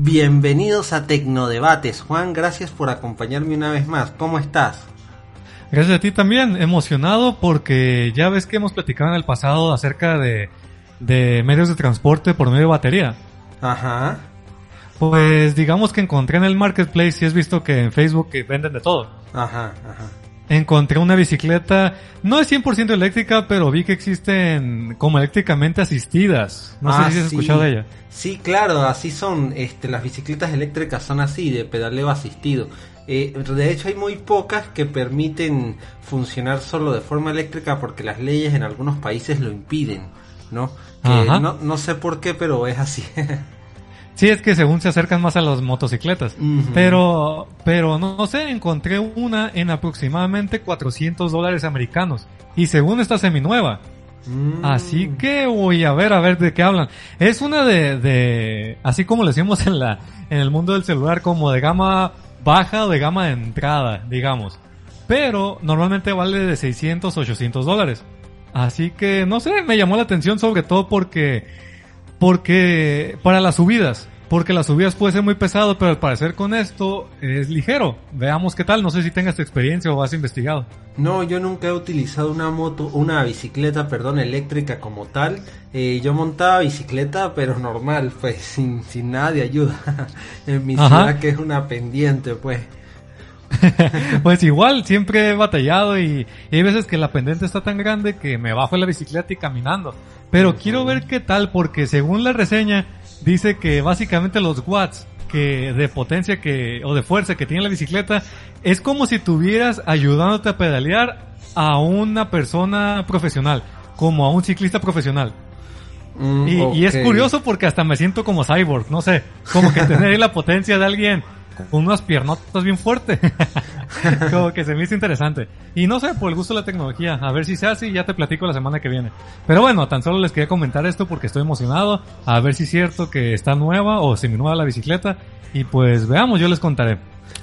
Bienvenidos a Tecnodebates. Juan, gracias por acompañarme una vez más. ¿Cómo estás? Gracias a ti también, emocionado porque ya ves que hemos platicado en el pasado acerca de, de medios de transporte por medio de batería. Ajá. Pues digamos que encontré en el marketplace y has visto que en Facebook que venden de todo. Ajá, ajá. Encontré una bicicleta, no es 100% eléctrica, pero vi que existen como eléctricamente asistidas. No Ah, sé si has sí. escuchado de ella. Sí, claro, así son. Este, las bicicletas eléctricas son así, de pedaleo asistido. Eh, de hecho, hay muy pocas que permiten funcionar solo de forma eléctrica porque las leyes en algunos países lo impiden, ¿no? Que no, no sé por qué, pero es así. Sí, es que según se acercan más a las motocicletas. Pero, pero no, no sé, encontré una en aproximadamente 400 dólares americanos. Y según esta seminueva. Mm. Así que voy a ver, a ver de qué hablan. Es una de, de, así como le decimos en la, en el mundo del celular, como de gama baja o de gama de entrada, digamos. Pero normalmente vale de 600, 800 dólares. Así que, no sé, me llamó la atención sobre todo porque, porque, para las subidas. Porque las subidas puede ser muy pesado, pero al parecer con esto es ligero. Veamos qué tal, no sé si tengas experiencia o has investigado. No, yo nunca he utilizado una moto, una bicicleta, perdón, eléctrica como tal. Eh, yo montaba bicicleta, pero normal, pues, sin, sin nada de ayuda. en mi Ajá. ciudad que es una pendiente, pues. Pues igual, siempre he batallado y, y hay veces que la pendiente está tan grande que me bajo la bicicleta y caminando. Pero quiero ver qué tal porque según la reseña dice que básicamente los watts que de potencia que o de fuerza que tiene la bicicleta es como si tuvieras ayudándote a pedalear a una persona profesional, como a un ciclista profesional. Mm, Y, y es curioso porque hasta me siento como cyborg, no sé, como que tener ahí la potencia de alguien con unas piernotas bien fuertes. como que se me hizo interesante. Y no sé, por el gusto de la tecnología, a ver si se hace y ya te platico la semana que viene. Pero bueno, tan solo les quería comentar esto porque estoy emocionado, a ver si es cierto que está nueva o seminueva la bicicleta. Y pues veamos, yo les contaré.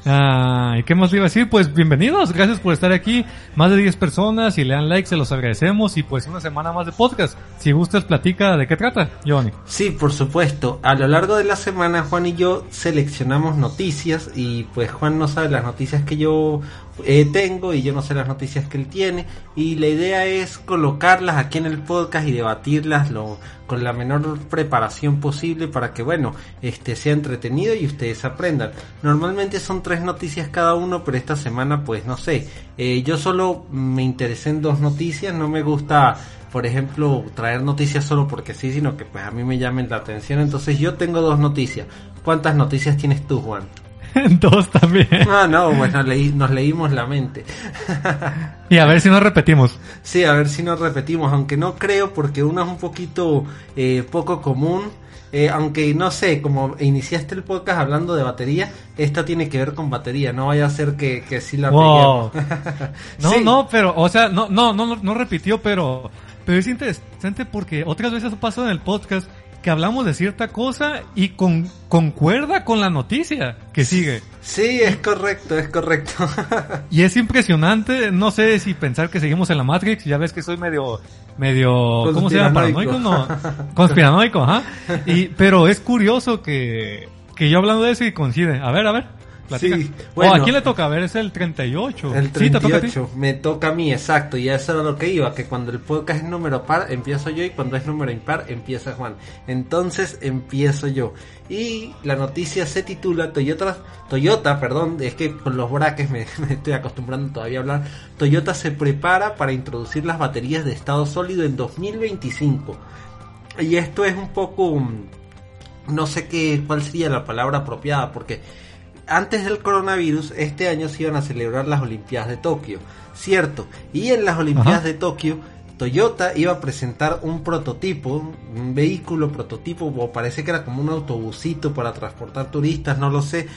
Ah, ¿Y qué más le iba a decir? Pues bienvenidos, gracias por estar aquí. Más de 10 personas y le dan like, se los agradecemos. Y pues una semana más de podcast. Si gustas, platica de qué trata, Johnny. Sí, por supuesto. A lo largo de la semana Juan y yo seleccionamos noticias y pues Juan no sabe las noticias que yo eh, tengo y yo no sé las noticias que él tiene y la idea es colocarlas aquí en el podcast y debatirlas lo, con la menor preparación posible para que bueno, este sea entretenido y ustedes aprendan. Normalmente son tres noticias cada uno, pero esta semana pues no sé. Eh, yo solo me interesé en dos noticias, no me gusta por ejemplo, traer noticias solo porque sí, sino que pues a mí me llamen la atención. Entonces yo tengo dos noticias. ¿Cuántas noticias tienes tú, Juan? Dos también. Ah, no, bueno, leí, nos leímos la mente. Y a ver si nos repetimos. Sí, a ver si nos repetimos, aunque no creo porque uno es un poquito eh, poco común. Eh, aunque no sé, como iniciaste el podcast hablando de batería, esta tiene que ver con batería, no vaya a ser que, que sí la Wow. No, Sí. no, pero, o sea, no, no, no, no repitió, pero, pero es interesante porque otras veces pasó en el podcast que hablamos de cierta cosa y con, concuerda con la noticia que sigue. Sí, es correcto, es correcto. Y es impresionante, no sé si pensar que seguimos en la Matrix, ya ves que soy medio, medio, ¿cómo se llama? Paranoico, no, conspiranoico, ajá. Y, pero es curioso que, que yo hablando de eso y coincide. A ver, a ver, platica. Sí, O, bueno. ¿A quién le toca? A ver, es el 38. El Sí, te toca. 38, me toca a mí, exacto, y eso era lo que iba, que cuando el podcast es número par, empiezo yo, y cuando es número impar, empieza Juan. Entonces, empiezo yo. Y la noticia se titula Toyota, Toyota, perdón, es que con los braques me, me estoy acostumbrando todavía a hablar. Toyota se prepara para introducir las baterías de estado sólido en 2025. Y esto es un poco, mm, no sé qué, cuál sería la palabra apropiada, porque antes del coronavirus, este año se iban a celebrar las Olimpiadas de Tokio, cierto. Y en las Olimpiadas Ajá. de Tokio, Toyota iba a presentar un prototipo, un vehículo prototipo, o parece que era como un autobusito para transportar turistas, no lo sé,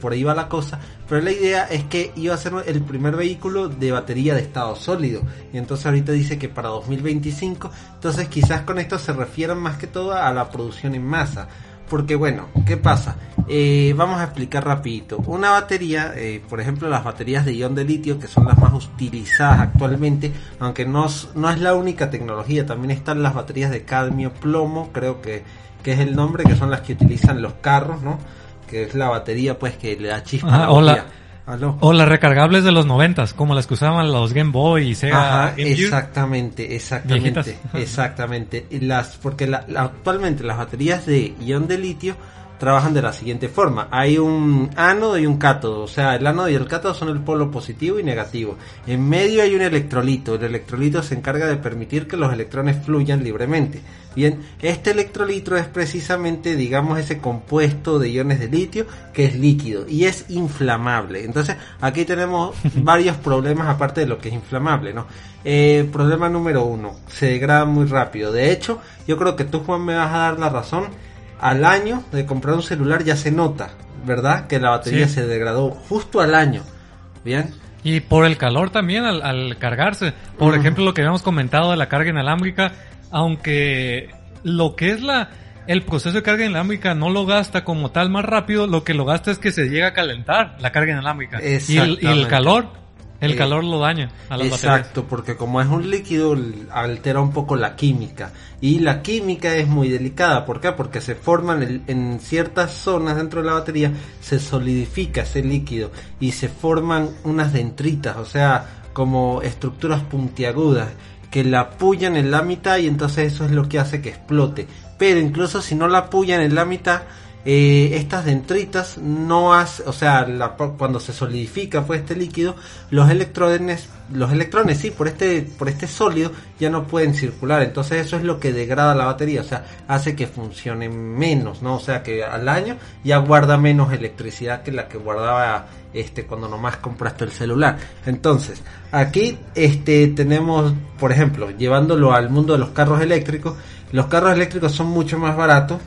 por ahí va la cosa. Pero la idea es que iba a ser el primer vehículo de batería de estado sólido. Y entonces ahorita dice que para 2025, entonces quizás con esto se refieran más que todo a la producción en masa. Porque bueno, ¿qué pasa? Eh, vamos a explicar rapidito. Una batería, eh, por ejemplo las baterías de ion de litio, que son las más utilizadas actualmente, aunque no, es- no es la única tecnología, también están las baterías de cadmio plomo, creo que, que es el nombre, que son las que utilizan los carros, ¿no? que es la batería pues que le da chispa a la o la- bujía. Aló. O las recargables de los noventas, como las que usaban los Game Boy y Sega. Ajá, exactamente, exactamente, Viejitas. exactamente. Las, porque la- la- actualmente las baterías de ion de litio trabajan de la siguiente forma. Hay un ánodo y un cátodo, o sea, el ánodo y el cátodo son el polo positivo y negativo. En medio hay un electrolito. El electrolito se encarga de permitir que los electrones fluyan libremente. Bien, este electrolito es precisamente, digamos, ese compuesto de iones de litio que es líquido y es inflamable. Entonces, aquí tenemos varios problemas aparte de lo que es inflamable, ¿no? Eh, problema número uno, se degrada muy rápido. De hecho, yo creo que tú, Juan, me vas a dar la razón. Al año de comprar un celular ya se nota, ¿verdad? Que la batería Sí. se degradó justo al año. Bien, Y por el calor también al, al cargarse. Por ejemplo, lo que habíamos comentado de la carga inalámbrica, aunque lo que es la el proceso de carga inalámbrica no lo gasta como tal más rápido, lo que lo gasta es que se llega a calentar la carga inalámbrica. Y el, y el calor, el Eh, calor lo daña a las baterías. Exacto, porque como es un líquido altera un poco la química y la química es muy delicada, ¿por qué? Porque se forman en, en ciertas zonas dentro de la batería, se solidifica ese líquido y se forman unas dendritas, o sea, como estructuras puntiagudas que la apoyan en la mitad y entonces eso es lo que hace que explote. Pero incluso si no la apoyan en la mitad, eh, estas dendritas no hace, o sea, la- cuando se solidifica pues este líquido, los electrones, los electrones sí, por este, por este sólido ya no pueden circular, entonces eso es lo que degrada la batería, o sea, hace que funcione menos, ¿no? O sea, que al año ya guarda menos electricidad que la que guardaba este cuando nomás compraste el celular. Entonces, aquí este tenemos, por ejemplo, llevándolo al mundo de los carros eléctricos, los carros eléctricos son mucho más baratos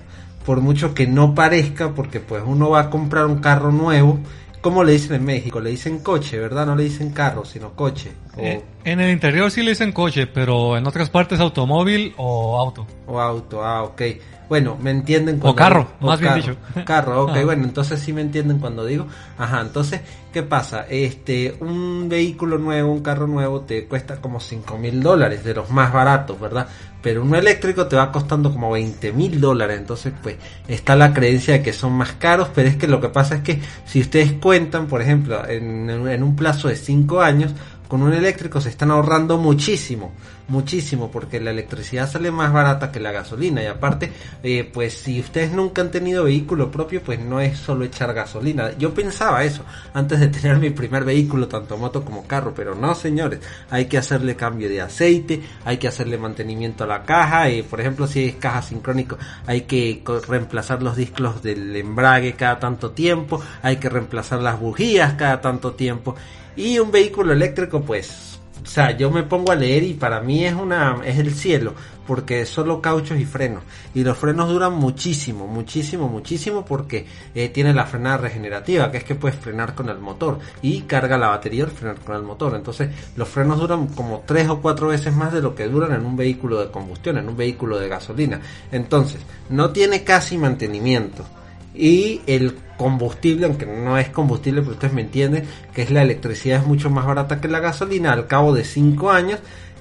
por mucho que no parezca, porque pues uno va a comprar un carro nuevo, como le dicen en México, le dicen coche, ¿verdad? No le dicen carro, sino coche. O, Eh, en el interior sí le dicen coche, pero en otras partes automóvil o auto. o auto, ah, ok. Bueno, me entienden O carro, o más bien carro, dicho. Carro, ok, Ajá. bueno, entonces sí me entienden cuando digo. Ajá, entonces, ¿qué pasa? Este, un vehículo nuevo, un carro nuevo te cuesta como 5 mil dólares, de los más baratos, ¿verdad? Pero uno eléctrico te va costando como 20 mil dólares, entonces pues está la creencia de que son más caros, pero es que lo que pasa es que si ustedes cuentan, por ejemplo, en, en un plazo de 5 años, con un eléctrico se están ahorrando muchísimo, muchísimo, porque la electricidad sale más barata que la gasolina y aparte, eh, pues si ustedes nunca han tenido vehículo propio, pues no es solo echar gasolina. Yo pensaba eso antes de tener mi primer vehículo, tanto moto como carro, pero no señores, hay que hacerle cambio de aceite, hay que hacerle mantenimiento a la caja, y por ejemplo si es caja sincrónico, hay que reemplazar los discos del embrague cada tanto tiempo, hay que reemplazar las bujías cada tanto tiempo. Y un vehículo eléctrico, pues, o sea, yo me pongo a leer y para mí es una, es el cielo, porque es solo cauchos y frenos. Y los frenos duran muchísimo, muchísimo, muchísimo, porque eh, tiene la frenada regenerativa, que es que puedes frenar con el motor y carga la batería al frenar con el motor. Entonces, los frenos duran como tres o cuatro veces más de lo que duran en un vehículo de combustión, en un vehículo de gasolina. Entonces, no tiene casi mantenimiento y el combustible, aunque no es combustible, pero ustedes me entienden, que es la electricidad es mucho más barata que la gasolina, al cabo de 5 años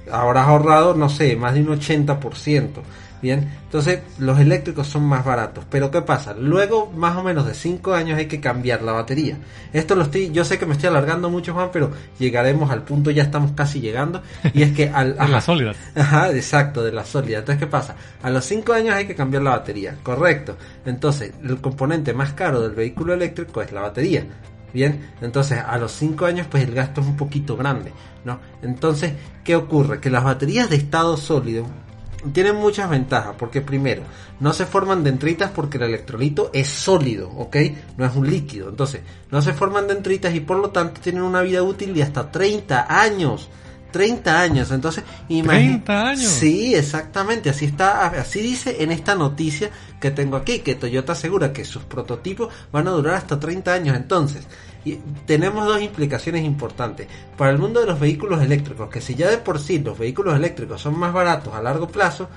habrás ahorrado, no sé, más de un 80%. Bien, entonces los eléctricos son más baratos. Pero ¿qué pasa? Luego, más o menos de 5 años hay que cambiar la batería. Esto lo estoy, yo sé que me estoy alargando mucho, Juan, pero llegaremos al punto, ya estamos casi llegando. Y es que al... De las sólidas. Ajá, exacto, de la sólida. Entonces, ¿qué pasa? A los 5 años hay que cambiar la batería, correcto. Entonces, el componente más caro del vehículo eléctrico es la batería. Bien, entonces a los 5 años pues el gasto es un poquito grande, ¿no? Entonces, ¿qué ocurre? Que las baterías de estado sólido tienen muchas ventajas, porque primero, no se forman dendritas porque el electrolito es sólido, ¿ok? No es un líquido. Entonces, no se forman dendritas y por lo tanto tienen una vida útil de hasta 30 años. 30 años, entonces imagi- 30 años. Sí, exactamente, así está, así dice en esta noticia que tengo aquí, que Toyota asegura que sus prototipos van a durar hasta 30 años. Entonces, y tenemos dos implicaciones importantes. Para el mundo de los vehículos eléctricos, que si ya de por sí los vehículos eléctricos son más baratos a largo plazo,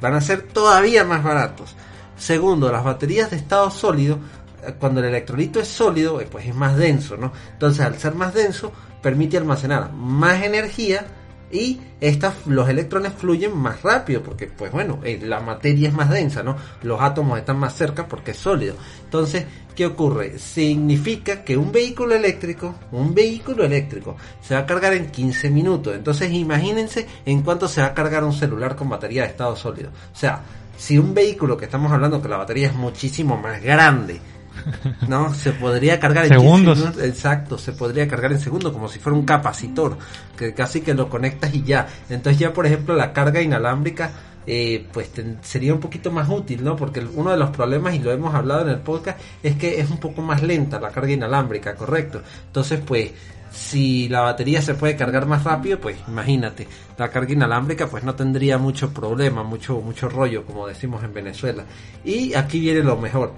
van a ser todavía más baratos. Segundo, las baterías de estado sólido, eh, cuando el electrolito es sólido, eh, pues es más denso, ¿no? Entonces, al ser más denso, permite almacenar más energía y estas, los electrones fluyen más rápido porque pues bueno, eh, la materia es más densa, ¿no? Los átomos están más cerca porque es sólido. Entonces, ¿qué ocurre? Significa que un vehículo eléctrico, un vehículo eléctrico se va a cargar en 15 minutos. Entonces, imagínense en cuánto se va a cargar un celular con batería de estado sólido. O sea, si un vehículo que estamos hablando que la batería es muchísimo más grande, no, se podría cargar en segundos. Exacto, se podría cargar en segundos, como si fuera un capacitor, que casi que lo conectas y ya. Entonces ya, por ejemplo, la carga inalámbrica, eh, pues sería un poquito más útil, ¿no? Porque uno de los problemas, y lo hemos hablado en el podcast, es que es un poco más lenta la carga inalámbrica, correcto. Entonces, pues, si la batería se puede cargar más rápido, pues imagínate, la carga inalámbrica pues no tendría mucho problema, mucho, mucho rollo, como decimos en Venezuela. Y aquí viene lo mejor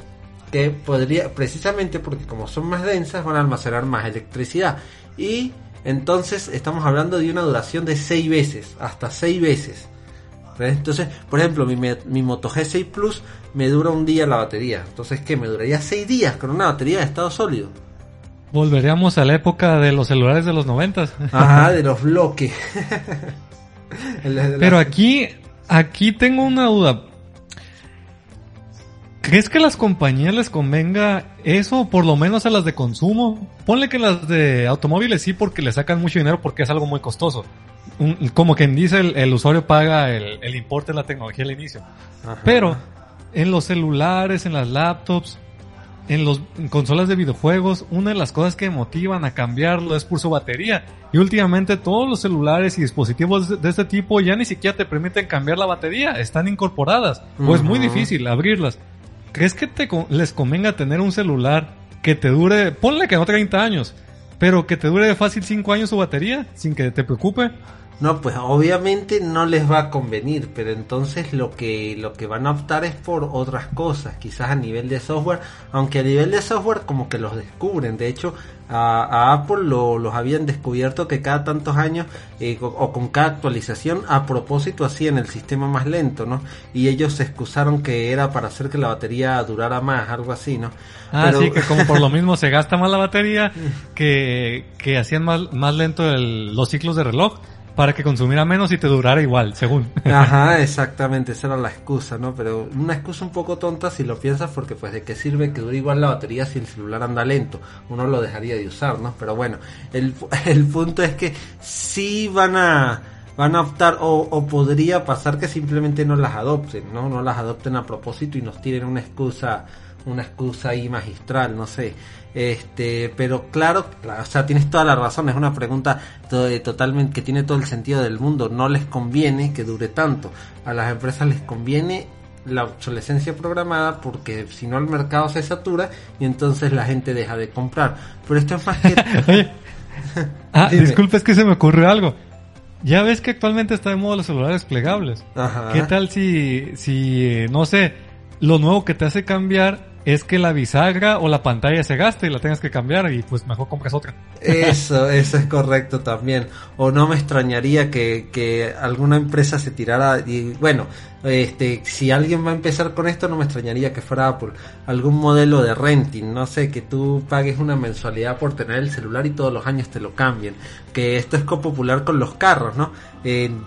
que podría, precisamente porque como son más densas, van a almacenar más electricidad. Y entonces estamos hablando de una duración de 6 veces, hasta 6 veces. Entonces, por ejemplo, mi, mi Moto G6 Plus me dura un día la batería. Entonces, ¿qué? Me duraría 6 días con una batería de estado sólido. Volveríamos a la época de los celulares de los 90. Ajá, de los bloques. Pero aquí, aquí tengo una duda. ¿Crees que a las compañías les convenga eso, por lo menos a las de consumo? Ponle que las de automóviles sí, porque le sacan mucho dinero porque es algo muy costoso. como quien dice, el, usuario paga el, importe de la tecnología al inicio. Pero en los celulares, en las laptops, en las consolas de videojuegos, una de las cosas que motivan a cambiarlo es por su batería. Y últimamente todos los celulares y dispositivos de este tipo ya ni siquiera te permiten cambiar la batería, están incorporadas. O es muy difícil abrirlas. ¿Crees que te, les convenga tener un celular que te dure, ponle que no 30 años, pero que te dure de fácil 5 años su batería, sin que te preocupe? No, pues obviamente no les va a convenir, pero entonces lo que lo que van a optar es por otras cosas, quizás a nivel de software, aunque a nivel de software como que los descubren. De hecho, a, Apple lo, los habían descubierto que cada tantos años eh, o, con cada actualización a propósito hacían el sistema más lento, ¿no? Y ellos se excusaron que era para hacer que la batería durara más, algo así, ¿no? Ah, sí, que como por lo mismo se gasta más la batería, que, que hacían más, más lento el, los ciclos de reloj para que consumiera menos y te durara igual, según. Ajá, exactamente, esa era la excusa, ¿no? Pero una excusa un poco tonta si lo piensas porque pues de qué sirve que dure igual la batería si el celular anda lento, uno lo dejaría de usar, ¿no? Pero bueno, el, el punto es que sí van a van a optar o, o, podría pasar que simplemente no las adopten, ¿no? No las adopten a propósito y nos tiren una excusa una excusa ahí magistral, no sé. Este, pero claro, o sea, tienes toda la razón, es una pregunta totalmente que tiene todo el sentido del mundo. No les conviene que dure tanto. A las empresas les conviene la obsolescencia programada porque si no el mercado se satura y entonces la gente deja de comprar. Pero esto es más que... ah, disculpe, es que se me ocurrió algo. Ya ves que actualmente está de moda los celulares plegables. ¿Qué tal si, si, no sé, lo nuevo que te hace cambiar es que la bisagra o la pantalla se gaste y la tengas que cambiar y pues mejor compras otra. Eso, eso es correcto también. O no me extrañaría que, que alguna empresa se tirara y bueno, este, si alguien va a empezar con esto no me extrañaría que fuera Apple. Algún modelo de renting, no sé, que tú pagues una mensualidad por tener el celular y todos los años te lo cambien. Que esto es popular con los carros, ¿no?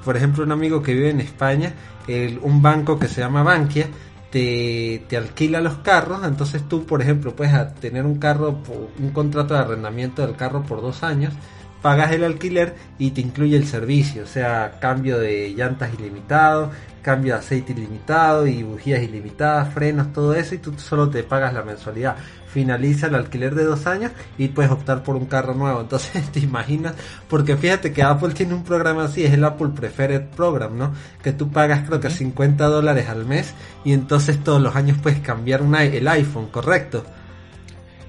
por ejemplo, un amigo que vive en España, el, un banco que se llama Bankia, te, alquila los carros, entonces tú, por ejemplo, puedes tener un carro, un contrato de arrendamiento del carro por dos años, pagas el alquiler y te incluye el servicio, o sea, cambio de llantas ilimitado, cambio de aceite ilimitado y bujías ilimitadas, frenos, todo eso y tú solo te pagas la mensualidad finaliza el alquiler de dos años y puedes optar por un carro nuevo. Entonces, te imaginas, porque fíjate que Apple tiene un programa así, es el Apple Preferred Program, ¿no? Que tú pagas creo que 50 dólares al mes y entonces todos los años puedes cambiar una, el iPhone, ¿correcto?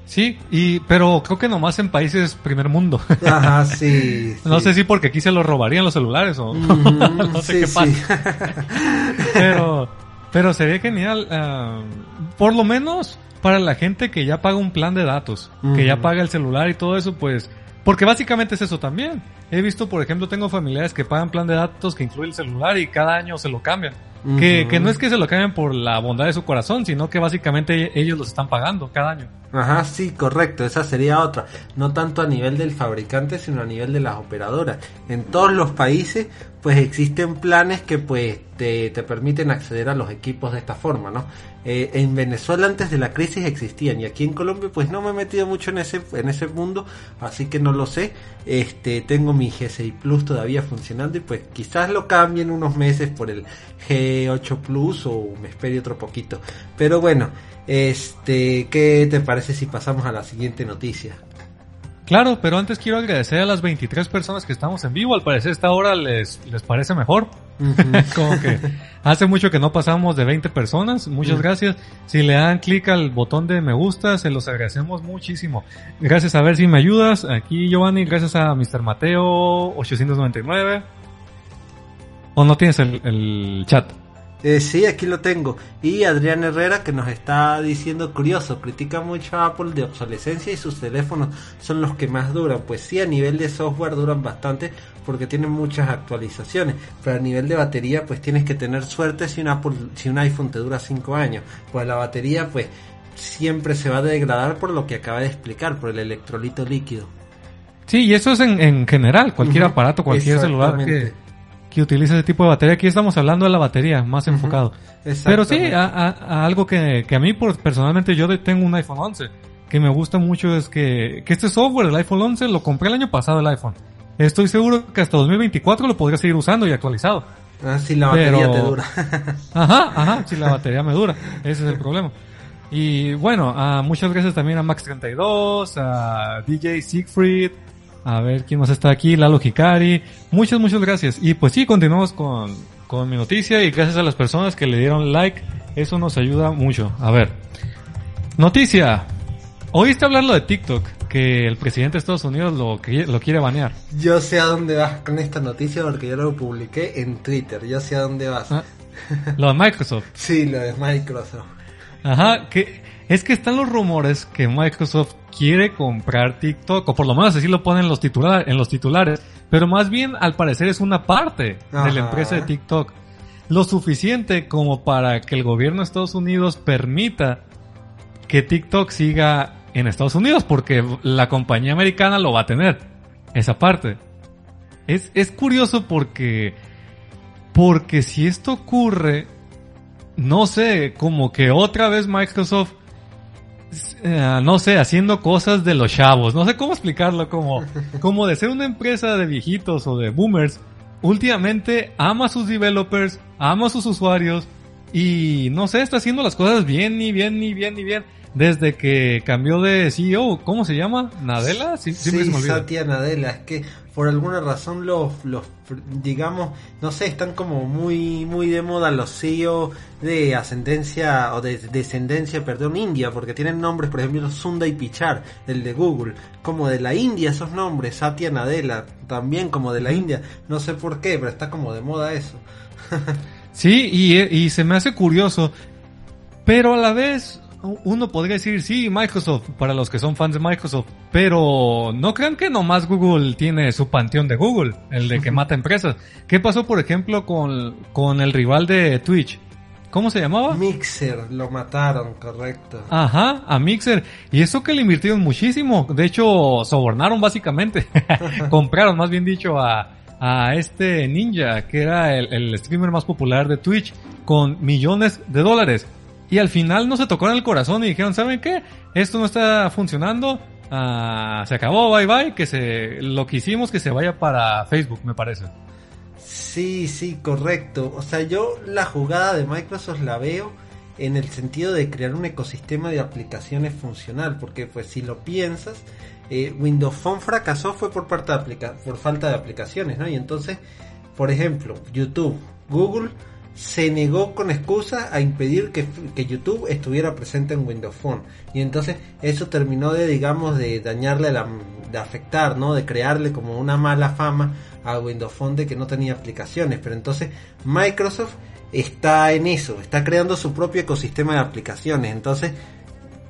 Sí, y pero creo que nomás en países primer mundo. Ajá, sí. no sé si porque aquí se lo robarían los celulares o no sé qué pasa. pero pero sería genial, ah, por lo menos para la gente que ya paga un plan de datos, que ya paga el celular y todo eso, pues, porque básicamente es eso también. He visto, por ejemplo, tengo familiares que pagan plan de datos que incluye el celular y cada año se lo cambian. Que, que, no es que se lo cambien por la bondad de su corazón, sino que básicamente ellos los están pagando cada año. Ajá, sí, correcto, esa sería otra. No tanto a nivel del fabricante, sino a nivel de las operadoras. En todos los países, pues existen planes que pues te, te permiten acceder a los equipos de esta forma, ¿no? Eh, en Venezuela antes de la crisis existían y aquí en Colombia pues no me he metido mucho en ese, en ese mundo, así que no lo sé. Este, tengo mi G6 Plus todavía funcionando y pues quizás lo cambien unos meses por el G8 Plus o me espere otro poquito. Pero bueno, este, ¿qué te parece si pasamos a la siguiente noticia? Claro, pero antes quiero agradecer a las 23 personas que estamos en vivo. Al parecer esta hora les, les parece mejor. Como que hace mucho que no pasamos de 20 personas. Muchas gracias. Si le dan clic al botón de me gusta, se los agradecemos muchísimo. Gracias a ver si me ayudas. Aquí Giovanni, gracias a Mr. Mateo 899. ¿O no tienes el, el chat? Eh, sí, aquí lo tengo. Y Adrián Herrera que nos está diciendo curioso, critica mucho a Apple de obsolescencia y sus teléfonos son los que más duran. Pues sí, a nivel de software duran bastante porque tienen muchas actualizaciones, pero a nivel de batería pues tienes que tener suerte si un Apple, si un iPhone te dura 5 años. Pues la batería pues siempre se va a degradar por lo que acaba de explicar, por el electrolito líquido. Sí, y eso es en, en general, cualquier aparato, cualquier celular que. Que utilice ese tipo de batería. Aquí estamos hablando de la batería, más enfocado. Pero sí, a, a- a algo que, que a mí por, personalmente yo tengo un iPhone 11, que me gusta mucho es que, que este software del iPhone 11 lo compré el año pasado el iPhone. Estoy seguro que hasta 2024 lo podría seguir usando y actualizado. Ah, sí, la batería Pero- te dura. Ajá, ajá, si la batería me dura. Ese es el problema. Y bueno, ah, muchas gracias también a Max32, a DJ Siegfried, a ver quién más está aquí, Lalo Hikari. Muchas, muchas gracias. Y pues sí, continuamos con, con mi noticia y gracias a las personas que le dieron like, eso nos ayuda mucho. A ver. Noticia. ¿Oíste hablar lo de TikTok? Que el presidente de Estados Unidos lo, lo quiere banear. Yo sé a dónde vas con esta noticia porque yo lo publiqué en Twitter. Yo sé a dónde vas. Ah, Lo de Microsoft. Sí, lo de Microsoft. Ajá, que es que están los rumores que Microsoft quiere comprar TikTok, o por lo menos así lo ponen los titular, en los titulares, pero más bien al parecer es una parte de la empresa de TikTok. Lo suficiente como para que el gobierno de Estados Unidos permita que TikTok siga en Estados Unidos, porque la compañía americana lo va a tener, esa parte. Es, es curioso porque, porque si esto ocurre, no sé, como que otra vez Microsoft, eh, no sé, haciendo cosas de los chavos, no sé cómo explicarlo, como, como de ser una empresa de viejitos o de boomers, últimamente ama a sus developers, ama a sus usuarios y no sé, está haciendo las cosas bien y bien y bien y bien. Desde que cambió de CEO, ¿cómo se llama? ¿Nadella? Sí, Sí. Satya Nadella. Es que por alguna razón los, los, digamos, no sé, están como muy, muy de moda los CEO de ascendencia o de descendencia, perdón, india, porque tienen nombres, por ejemplo, Sundar Pichar, el de Google, como de la India esos nombres, Satya Nadella, también como de la India. No sé por qué, pero está como de moda eso. Sí, y, y se me hace curioso, pero a la vez uno podría decir, sí, Microsoft, para los que son fans de Microsoft, pero no crean que nomás Google tiene su panteón de Google, el de que mata empresas. ¿Qué pasó, por ejemplo, con, con el rival de Twitch? ¿Cómo se llamaba? Mixer, lo mataron, correcto. Ajá, a Mixer. Y eso que le invirtieron muchísimo. De hecho, sobornaron básicamente. Compraron, más bien dicho, a, a este ninja, que era el, el streamer más popular de Twitch, con millones de dólares. Y al final no se tocaron el corazón y dijeron, ¿saben qué? Esto no está funcionando. Ah, se acabó, bye bye. Que se, lo que hicimos que se vaya para Facebook, me parece. Sí, sí, correcto. O sea, yo la jugada de Microsoft la veo en el sentido de crear un ecosistema de aplicaciones funcional, porque pues si lo piensas, eh, Windows Phone fracasó fue por parte de por falta de aplicaciones, ¿no? Y entonces, por ejemplo, YouTube, Google se negó con excusa a impedir que, que YouTube estuviera presente en Windows Phone y entonces eso terminó de digamos de dañarle la, de afectar no de crearle como una mala fama a Windows Phone de que no tenía aplicaciones pero entonces Microsoft está en eso está creando su propio ecosistema de aplicaciones entonces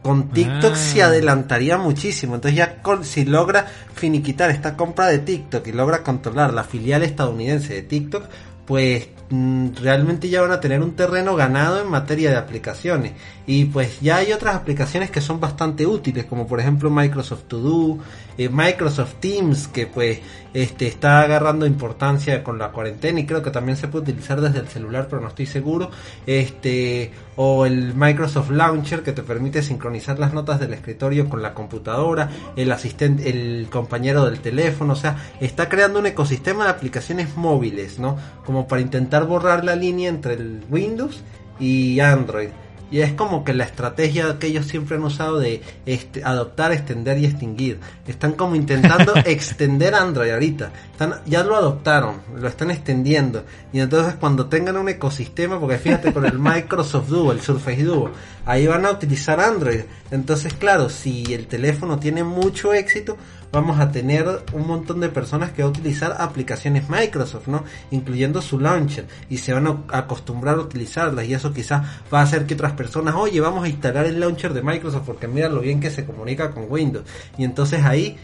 con TikTok Ah. se adelantaría muchísimo. Entonces ya con, si logra finiquitar esta compra de TikTok y logra controlar la filial estadounidense de TikTok, pues realmente ya van a tener un terreno ganado en materia de aplicaciones. Y pues ya hay otras aplicaciones que son bastante útiles, como por ejemplo Microsoft To Do, eh, Microsoft Teams, que pues este, está agarrando importancia con la cuarentena y creo que también se puede utilizar desde el celular, pero no estoy seguro. Este, o el Microsoft Launcher que te permite sincronizar las notas del escritorio con la computadora, el asistente, el compañero del teléfono, o sea, está creando un ecosistema de aplicaciones móviles, ¿no? Como para intentar borrar la línea entre el Windows y Android. Y es como que la estrategia que ellos siempre han usado de este, adoptar, extender y extinguir. Están como intentando extender Android ahorita. Están, ya lo adoptaron, lo están extendiendo. Y entonces cuando tengan un ecosistema, porque fíjate con el Microsoft Duo, el Surface Duo, ahí van a utilizar Android. Entonces claro, si el teléfono tiene mucho éxito, vamos a tener un montón de personas que van a utilizar aplicaciones Microsoft, ¿no? Incluyendo su launcher y se van a acostumbrar a utilizarlas y eso quizás va a hacer que otras personas, oye, vamos a instalar el launcher de Microsoft porque mira lo bien que se comunica con Windows y entonces ahí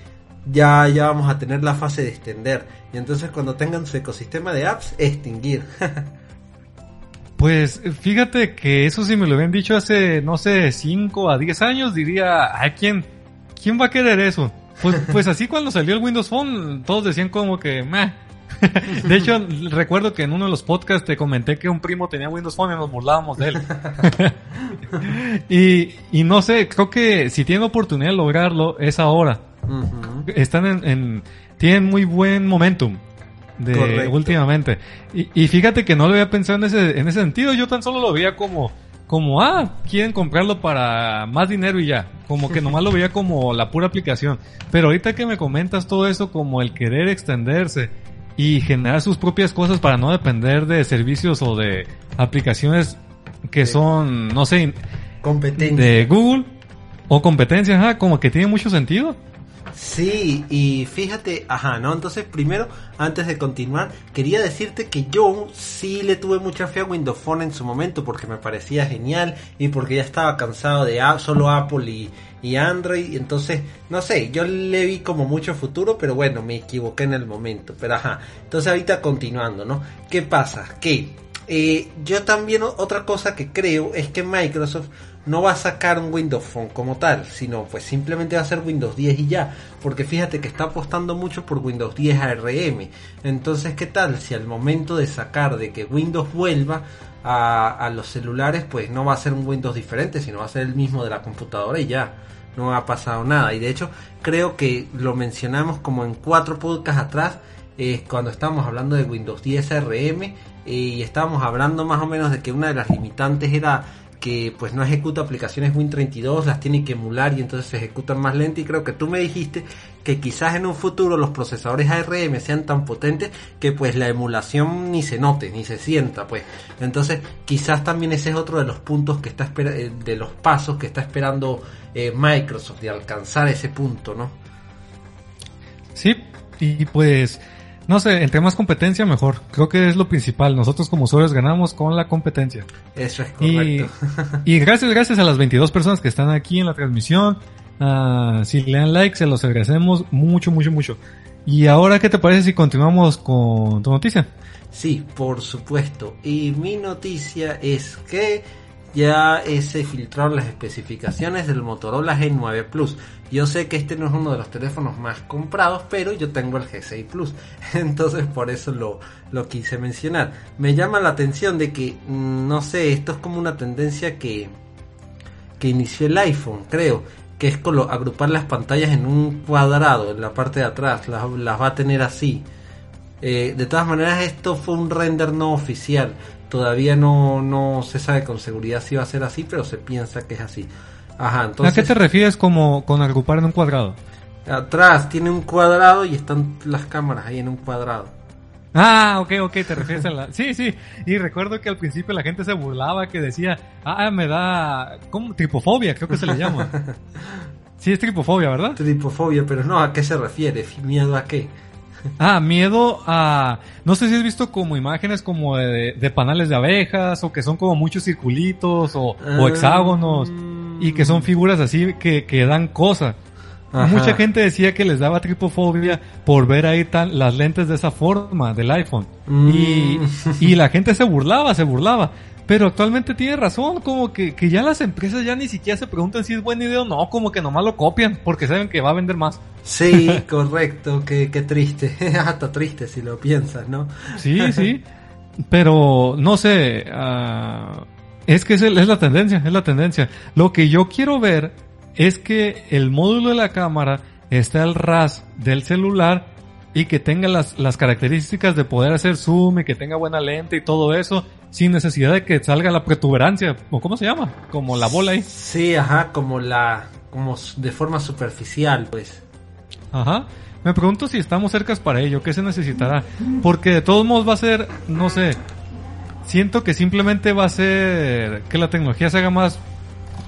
ya, ya vamos a tener la fase de extender y entonces cuando tengan su ecosistema de apps, extinguir. Pues fíjate que eso si me lo habían dicho hace, no sé, 5 a 10 años, diría, ¿a quién, quién va a querer eso? Pues, pues así cuando salió el Windows Phone, todos decían como que, meh. De hecho, recuerdo que en uno de los podcasts te comenté que un primo tenía Windows Phone y nos burlábamos de él. y, y no sé, creo que si tienen oportunidad de lograrlo, es ahora. Están en, en, tienen muy buen momentum de Correcto. últimamente. Y, y fíjate que no lo había pensado en ese, en ese sentido, yo tan solo lo veía como, como, ah, quieren comprarlo para más dinero y ya. Como que nomás lo veía como la pura aplicación. Pero ahorita que me comentas todo eso como el querer extenderse y generar sus propias cosas para no depender de servicios o de aplicaciones que son, no sé, Competencia. de Google o competencia, ajá, como que tiene mucho sentido. Sí, y fíjate, ajá, ¿no? Entonces, primero, antes de continuar, quería decirte que yo sí le tuve mucha fe a Windows Phone en su momento porque me parecía genial y porque ya estaba cansado de solo Apple y, Android. Entonces, no sé, yo le vi como mucho futuro, pero bueno, me equivoqué en el momento. Pero ajá, entonces ahorita continuando, ¿no? ¿Qué pasa? Que eh, yo también otra cosa que creo es que Microsoft no va a sacar un Windows Phone como tal, sino pues simplemente va a ser Windows 10 y ya, porque fíjate que está apostando mucho por Windows 10 ARM. Entonces, ¿qué tal si al momento de sacar de que Windows vuelva a, los celulares, pues no va a ser un Windows diferente, sino va a ser el mismo de la computadora y ya? No ha pasado nada. Y de hecho, creo que lo mencionamos como en cuatro podcasts atrás, eh, cuando estábamos hablando de Windows 10 ARM eh, y estábamos hablando más o menos de que una de las limitantes era que pues no ejecuta aplicaciones Win32, las tiene que emular y entonces se ejecutan más lento y creo que tú me dijiste que quizás en un futuro los procesadores ARM sean tan potentes que pues la emulación ni se note, ni se sienta pues. Entonces quizás también ese es otro de los puntos que está eh, de los pasos que está esperando eh, Microsoft de alcanzar ese punto, ¿no? Sí, y pues, no sé, entre más competencia mejor. Creo que es lo principal. Nosotros como usuarios ganamos con la competencia. Eso es correcto. y gracias, gracias a las 22 personas que están aquí en la transmisión. Ah, si le dan like, se los agradecemos mucho, mucho, mucho. Y ahora, ¿qué te parece si continuamos con tu noticia? Sí, por supuesto. Y mi noticia es que ya eh, se filtraron las especificaciones del Motorola G9 Plus. Yo sé que este no es uno de los teléfonos más comprados, pero yo tengo el G6 Plus. Entonces por eso lo, lo quise mencionar. Me llama la atención de que, mm, no sé, esto es como una tendencia que, que inició el iPhone, creo. Que es colo- agrupar las pantallas en un cuadrado en la parte de atrás. Las va a tener así. Eh, de todas maneras, esto fue un render no oficial. Todavía no, no se sabe con seguridad si va a ser así, pero se piensa que es así. Ajá, ¿A qué entonces te refieres como con agrupar en un cuadrado? atrás tiene un cuadrado y están las cámaras ahí en un cuadrado. Ah, ok, ok, te refieres a la... Sí, sí, y recuerdo que al principio la gente se burlaba que decía, ah, me da... ¿Cómo? Tripofobia, creo que se le llama. Sí, es tripofobia, ¿verdad? Tripofobia, pero no, ¿a qué se refiere? ¿Miedo a qué? Ah, miedo a... No sé si has visto como imágenes como de, de panales de abejas o que son como muchos circulitos o, o hexágonos Ah, y que son figuras así que, que dan cosa. Ajá. Mucha gente decía que les daba tripofobia por ver ahí tan, las lentes de esa forma del iPhone. Mm. Y, y la gente se burlaba, se burlaba. Pero actualmente tiene razón, como que, que ya las empresas ya ni siquiera se preguntan si es buena idea o no, como que nomás lo copian, porque saben que va a vender más. Sí, correcto, qué, qué triste. Hasta triste si lo piensas, ¿no? Sí, sí. Pero, no sé, ah, es que es, el- es la tendencia, es la tendencia. Lo que yo quiero ver es que el módulo de la cámara esté al ras del celular y que tenga las, las características de poder hacer zoom y que tenga buena lente y todo eso, sin necesidad de que salga la protuberancia, o cómo se llama, como la bola ahí. Sí, ajá, como la, como de forma superficial, pues. Ajá. Me pregunto si estamos cercas para ello, ¿qué se necesitará? Porque de todos modos va a ser, no sé, siento que simplemente va a ser que la tecnología se haga más,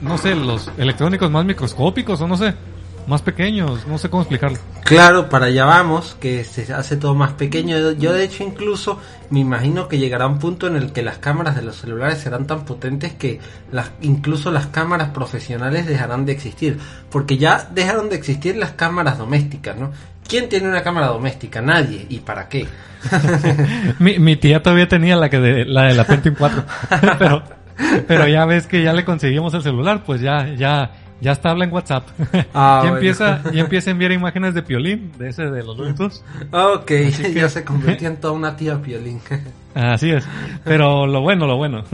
no sé, los electrónicos más microscópicos o no sé, más pequeños, no sé cómo explicarlo. Claro, para allá vamos, que se hace todo más pequeño. Yo de hecho incluso me imagino que llegará un punto en el que las cámaras de los celulares serán tan potentes que las, incluso las cámaras profesionales dejarán de existir. Porque ya dejaron de existir las cámaras domésticas, ¿no? ¿Quién tiene una cámara doméstica? Nadie. ¿Y para qué? Mi, mi tía todavía tenía la que de, la de la Pentium 4, pero, pero ya ves que ya le conseguimos el celular, pues ya, ya, ya está habla en WhatsApp. Ah, ya bueno. empieza, ya empieza a enviar imágenes de piolín, de ese de los Looney Tunes. Ok, ya se convirtió en toda una tía violín. Así es. Pero lo bueno, lo bueno.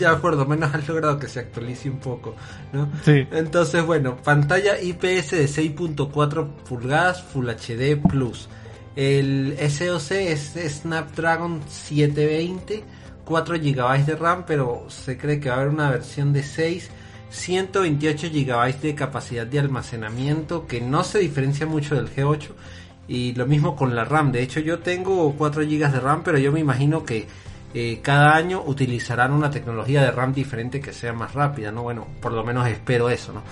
ya por lo menos han logrado que se actualice un poco, ¿no? Sí. Entonces, bueno, pantalla IPS de 6.4 pulgadas Full HD Plus. El SoC es Snapdragon 720, 4 GB de RAM, pero se cree que va a haber una versión de 6, 128 GB de capacidad de almacenamiento, que no se diferencia mucho del G8. Y lo mismo con la RAM. De hecho, yo tengo 4 GB de RAM, pero yo me imagino que eh, cada año utilizarán una tecnología de RAM diferente que sea más rápida, ¿no? Bueno, por lo menos espero eso, ¿no?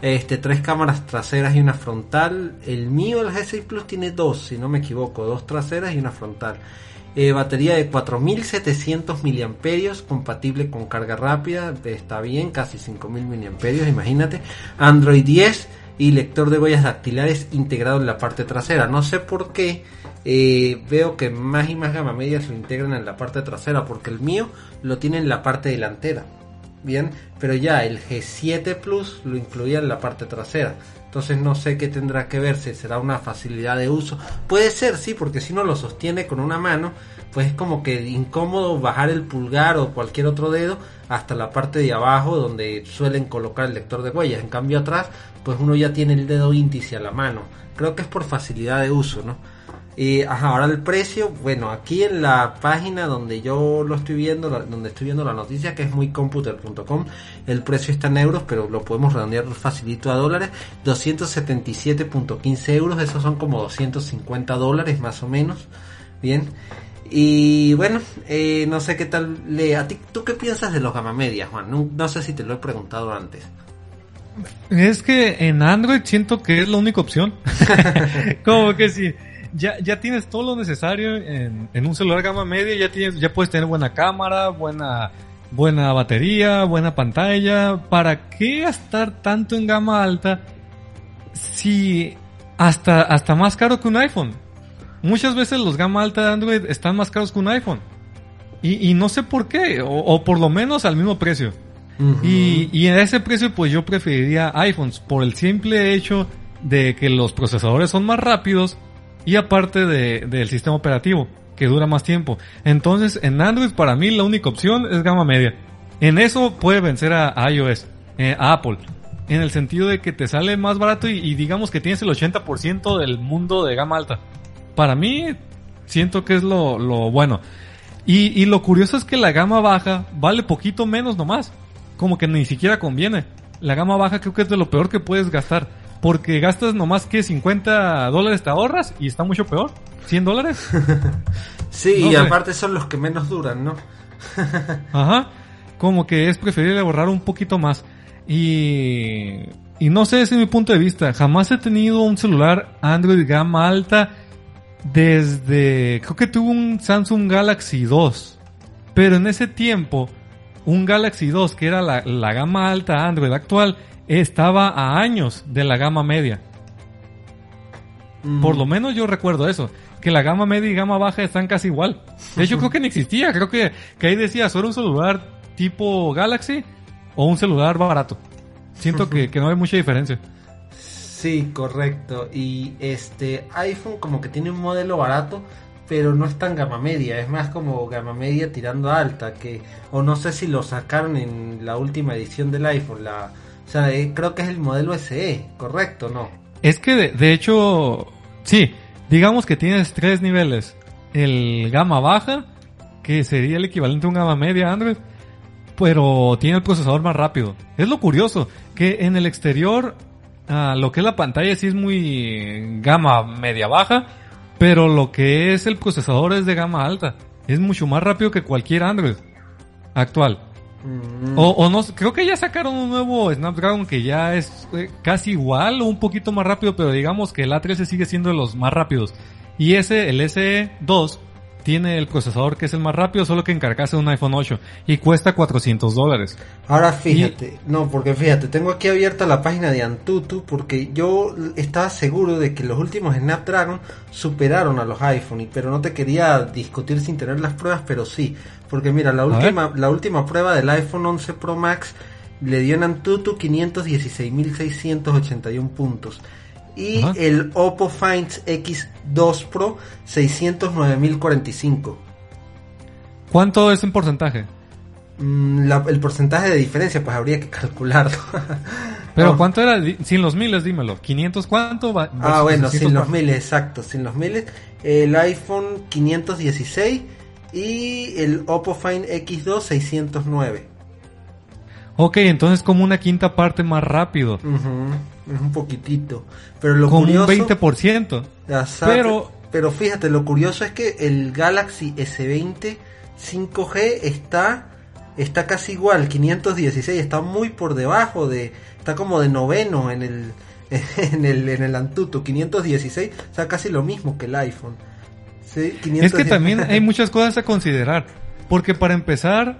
Este, tres cámaras traseras y una frontal. El mío, el G6 Plus, tiene dos, si no me equivoco, dos traseras y una frontal. Eh, batería de 4700 miliamperios, compatible con carga rápida, está bien, casi 5000 miliamperios, imagínate. Android 10 y lector de huellas dactilares integrado en la parte trasera. No sé por qué eh, veo que más y más gama medias lo integran en la parte trasera, porque el mío lo tiene en la parte delantera. Bien, pero ya el G7 Plus lo incluía en la parte trasera. Entonces no sé qué tendrá que ver, si será una facilidad de uso. Puede ser, sí, porque si uno lo sostiene con una mano, pues es como que incómodo bajar el pulgar o cualquier otro dedo hasta la parte de abajo donde suelen colocar el lector de huellas. En cambio atrás, pues uno ya tiene el dedo índice a la mano. Creo que es por facilidad de uso, ¿no? Y ajá, ahora el precio, bueno, aquí en la página donde yo lo estoy viendo, donde estoy viendo la noticia, que es muycomputer.com, el precio está en euros, pero lo podemos redondear facilito a dólares, 277.15 euros, esos son como 250 dólares más o menos, bien. Y bueno, eh, no sé qué tal le... ¿A ti, ¿Tú qué piensas de los gama media, Juan? No, sé si te lo he preguntado antes. Es que en Android siento que es la única opción. Como que si ya, ya tienes todo lo necesario en, en un celular gama media, ya tienes, ya puedes tener buena cámara, buena, buena batería, buena pantalla. ¿Para qué gastar tanto en gama alta si hasta, hasta más caro que un iPhone? Muchas veces los gama alta de Android están más caros que un iPhone. Y, y no sé por qué, o, o por lo menos al mismo precio. Y, y a ese precio pues yo preferiría iPhones por el simple hecho de que los procesadores son más rápidos y aparte de, del sistema operativo que dura más tiempo. Entonces en Android para mí la única opción es gama media. En eso puede vencer a, a iOS, eh, a Apple. En el sentido de que te sale más barato y, y digamos que tienes el 80% del mundo de gama alta. Para mí siento que es lo, lo bueno. Y, y lo curioso es que la gama baja vale poquito menos nomás. Como que ni siquiera conviene. La gama baja creo que es de lo peor que puedes gastar. Porque gastas nomás que 50 dólares te ahorras y está mucho peor. 100 dólares. Sí, No y aparte son los que menos duran, ¿no? Ajá. Como que es preferible ahorrar un poquito más. Y, y no sé, ese es mi punto de vista. Jamás he tenido un celular Android gama alta desde... Creo que tuve un Samsung Galaxy 2. Pero en ese tiempo, un Galaxy 2, que era la, la gama alta Android actual, estaba a años de la gama media. Mm. Por lo menos yo recuerdo eso, que la gama media y gama baja están casi igual. De hecho, creo que ni existía. Creo que, que ahí decía, solo un celular tipo Galaxy o un celular barato. Siento que, que no hay mucha diferencia. Sí, correcto. Y este iPhone como que tiene un modelo barato, pero no es tan gama media, es más como gama media tirando a alta, que o no sé si lo sacaron en la última edición del iPhone, la o sea, eh, creo que es el modelo SE, correcto, ¿no? Es que de, de hecho, sí, digamos que tienes tres niveles. El gama baja, que sería el equivalente a un gama media Android, pero tiene el procesador más rápido. Es lo curioso, que en el exterior, lo que es la pantalla sí es muy gama media baja, pero lo que es el procesador es de gama alta. Es mucho más rápido que cualquier Android actual. Mm, O, o no, creo que ya sacaron un nuevo Snapdragon que ya es eh, casi igual o un poquito más rápido, pero digamos que el A13 sigue siendo de los más rápidos. Y ese, el SE2, tiene el procesador que es el más rápido, solo que en carcasa de un iPhone 8 y cuesta 400 dólares. Ahora fíjate, no, porque fíjate, tengo aquí abierta la página de Antutu porque yo estaba seguro de que los últimos Snapdragon superaron a los iPhone, pero no te quería discutir sin tener las pruebas, pero sí, porque mira, la última, la última prueba del iPhone 11 Pro Max le dio en Antutu 516.681 puntos. Y Ajá. el Oppo Find X2 Pro 609.045. ¿Cuánto es en porcentaje? Mm, la- el porcentaje de diferencia, pues habría que calcularlo. Pero No. ¿cuánto era? Sin los miles, dímelo. ¿500 cuánto? va- Ah, bueno, 600 sin los cuánto? miles, exacto, sin los miles. El iPhone 516 y el Oppo Find X2 609. Ok, entonces como una quinta parte más rápido. Es un poquitito. Pero lo Como curioso. un 20%. Exacto, pero- pero fíjate, lo curioso es que el Galaxy S20 5G está está casi igual, 516, está muy por debajo de está como de noveno en el en el en el Antutu, 516, o sea, casi lo mismo que el iPhone. Sí, Es que 516. también hay muchas cosas a considerar. Porque para empezar,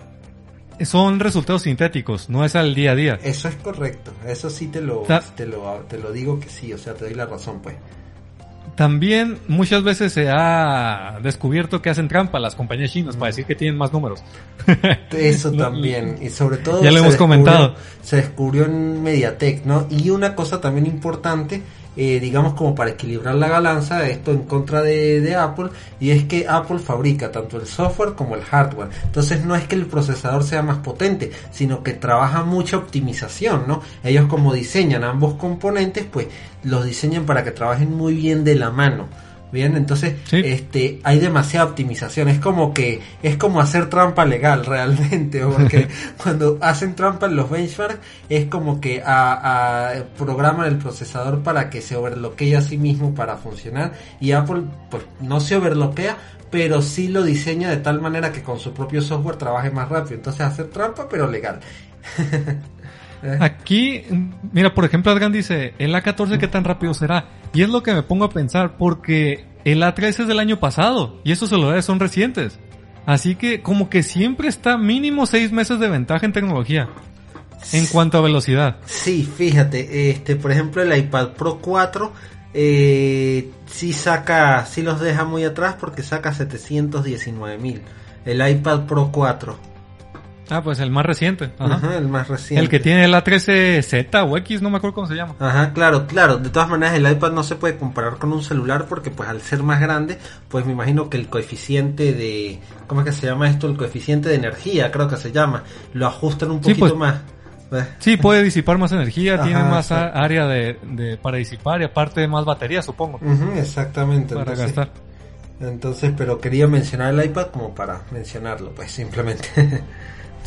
son resultados sintéticos, no es al día a día. Eso es correcto, eso sí te lo, Ta- te lo te lo digo que sí, o sea, te doy la razón, pues. También muchas veces se ha descubierto que hacen trampa las compañías chinas para decir que tienen más números. Eso también, y sobre todo Ya lo hemos descubrió- comentado. Se descubrió en Mediatek, ¿no? Y una cosa también importante, eh, digamos como para equilibrar la balanza, esto en contra de, de Apple, y es que Apple fabrica tanto el software como el hardware. Entonces no es que el procesador sea más potente, sino que trabaja mucha optimización, ¿no? Ellos como diseñan ambos componentes, pues los diseñan para que trabajen muy bien de la mano. Bien, entonces Sí. este hay demasiada optimización, es como que es como hacer trampa legal realmente, porque cuando hacen trampa en los benchmarks es como que a, a- programan el procesador para que se overloquee a sí mismo para funcionar y Apple pues no se overloquea, pero sí lo diseña de tal manera que con su propio software trabaje más rápido, entonces hacer trampa pero legal. Aquí, mira, por ejemplo, Adrián dice, el A14 qué tan rápido será. Y es lo que me pongo a pensar, porque el A13 es del año pasado, y esos celulares son recientes. Así que como que siempre está mínimo seis meses de ventaja en tecnología. En cuanto a velocidad. Sí, fíjate, este, por ejemplo, el iPad Pro 4 eh, sí saca, sí los deja muy atrás porque saca 719 mil. El iPad Pro 4, Ah, pues el más reciente. Ajá. Ajá, el más reciente. El que tiene el A13Z o X, no me acuerdo cómo se llama. Ajá, claro, claro. De todas maneras, el iPad no se puede comparar con un celular porque, pues, al ser más grande, pues me imagino que el coeficiente de, ¿cómo es que se llama esto? El coeficiente de energía, creo que se llama, lo ajustan un Sí, poquito pues, más. Sí, puede disipar más energía, Ajá, tiene más área de, de- para disipar y aparte más batería, supongo, exactamente. para entonces- gastar. Entonces, pero quería mencionar el iPad como para mencionarlo, pues simplemente.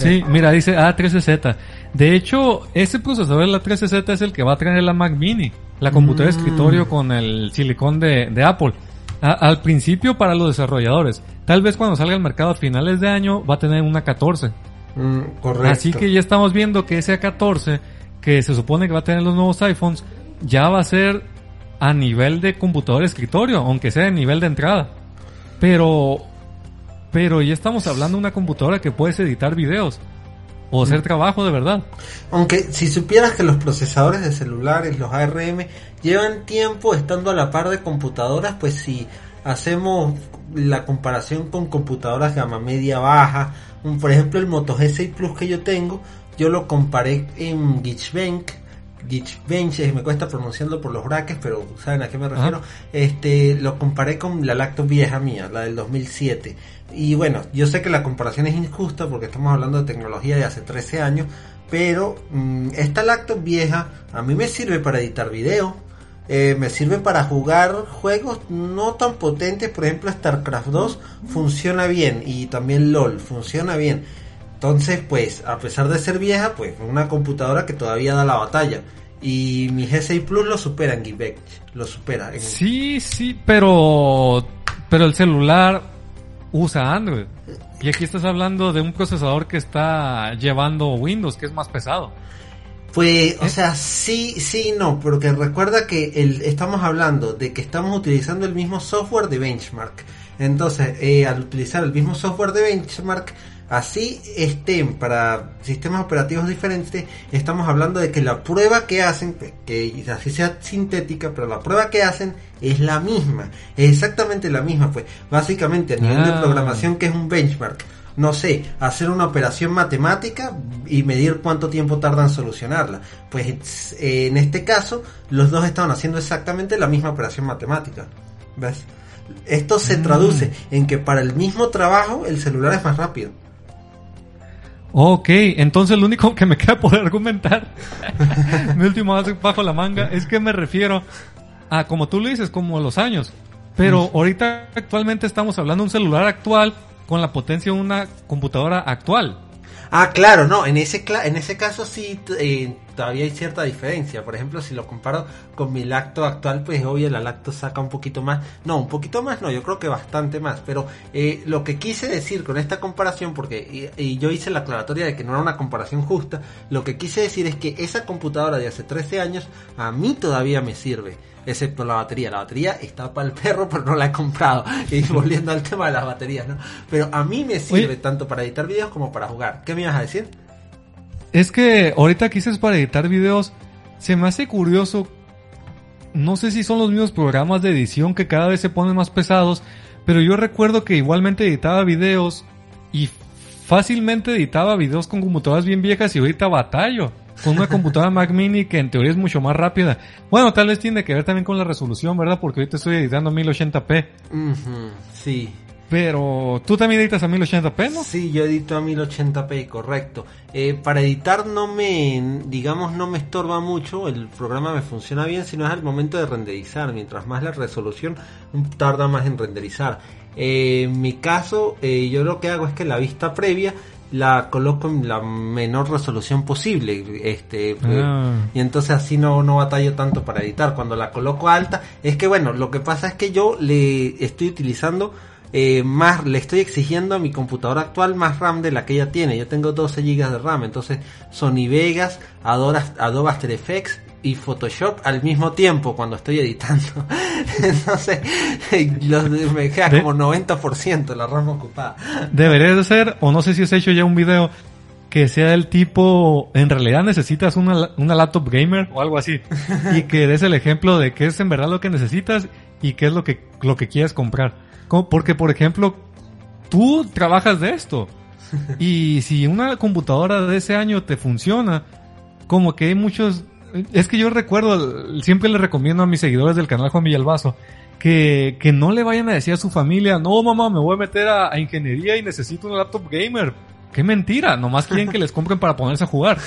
Sí, mira, dice A13Z. De hecho, ese procesador, el A13Z, es el que va a traer la Mac Mini, la computadora de Mm. escritorio con el silicón de, de Apple. A- al principio para los desarrolladores. Tal vez cuando salga al mercado a finales de año va a tener una 14. Mm, correcto. Así que ya estamos viendo que ese A14, que se supone que va a tener los nuevos iPhones, ya va a ser a nivel de computador de escritorio, aunque sea a nivel de entrada. Pero, pero ya estamos hablando de una computadora que puedes editar videos. o hacer trabajo de verdad. Aunque si supieras que los procesadores de celulares, los ARM, llevan tiempo estando a la par de computadoras, pues si hacemos la comparación con computadoras gama media baja, un, por ejemplo el Moto G6 Plus que yo tengo, yo lo comparé en Geekbench, Geekbench, me cuesta pronunciarlo por los brackets, pero saben a qué me refiero, este lo comparé con la laptop vieja mía, la del 2007. Y bueno, yo sé que la comparación es injusta porque estamos hablando de tecnología de hace 13 años, pero mm, esta laptop vieja a mí me sirve para editar video, eh, me sirve para jugar juegos no tan potentes, por ejemplo StarCraft 2 funciona bien y también LOL funciona bien. Entonces, pues, a pesar de ser vieja, pues, una computadora que todavía da la batalla. Y mi G6 Plus lo supera en Geekbench, lo supera. En... Sí, sí, pero, pero el celular usa Android. Y aquí estás hablando de un procesador que está llevando Windows, que es más pesado. Pues, o sea, sí, sí, no, porque recuerda que el, estamos hablando de que estamos utilizando el mismo software de benchmark. Entonces, eh, al utilizar el mismo software de benchmark, así estén para sistemas operativos diferentes, estamos hablando de que la prueba que hacen, que así sea sintética, pero la prueba que hacen es la misma, es exactamente la misma, pues básicamente a nivel de programación que es un benchmark no sé, hacer una operación matemática y medir cuánto tiempo tarda en solucionarla. Pues en este caso, los dos estaban haciendo exactamente la misma operación matemática. ¿Ves? Esto se traduce en que para el mismo trabajo el celular es más rápido. Ok, entonces lo único que me queda por argumentar, mi último bajo la manga, es que me refiero a, como tú lo dices, como los años. Pero ahorita actualmente estamos hablando de un celular actual con la potencia de una computadora actual. Ah, claro, no, en ese, en ese caso sí eh, todavía hay cierta diferencia. Por ejemplo, si lo comparo con mi lacto actual, pues obvio la lacto saca un poquito más. No, un poquito más no, yo creo que bastante más. Pero eh, lo que quise decir con esta comparación, porque y, yo hice la aclaratoria de que no era una comparación justa, lo que quise decir es que esa computadora de hace 13 años a mí todavía me sirve excepto la batería. La batería está para el perro, pero no la he comprado. Y volviendo al tema de las baterías, ¿no? Pero a mí me sirve tanto para editar videos como para jugar. ¿Qué me ibas a decir? Es que ahorita que para editar videos, se me hace curioso. No sé si son los mismos programas de edición que cada vez se ponen más pesados, pero yo recuerdo que igualmente editaba videos y fácilmente editaba videos con computadoras bien viejas y ahorita batallo con una computadora Mac Mini que en teoría es mucho más rápida. Bueno, tal vez tiene que ver también con la resolución, ¿verdad? Porque ahorita estoy editando a 1080p. sí. Pero tú también editas a 1080p, ¿no? Sí, yo edito a 1080p, correcto. Eh, para editar no me, digamos, no me estorba mucho, el programa me funciona bien, sino es al momento de renderizar. Mientras más la resolución, tarda más en renderizar. Eh, en mi caso, eh, yo lo que hago es que la vista previa la coloco en la menor resolución posible este ah. y entonces así no no batallo tanto para editar cuando la coloco alta es que bueno lo que pasa es que yo le estoy utilizando eh, más le estoy exigiendo a mi computadora actual más RAM de la que ella tiene yo tengo 12 GB de RAM entonces Sony Vegas Adobe, Adobe After Effects y Photoshop al mismo tiempo cuando estoy editando. Entonces, me queda como 90% la RAM ocupada. Debería de ser, o no sé si has hecho ya un video que sea del tipo, en realidad necesitas una, una laptop gamer o algo así. y que des el ejemplo de qué es en verdad lo que necesitas y qué es lo que, lo que quieres comprar. Porque, por ejemplo, tú trabajas de esto. Y si una computadora de ese año te funciona, como que hay muchos es que yo recuerdo, siempre le recomiendo a mis seguidores del canal Juan Villalbazo que, que no le vayan a decir a su familia, no mamá, me voy a meter a, ingeniería y necesito un laptop gamer. Qué mentira, nomás quieren que les compren para ponerse a jugar.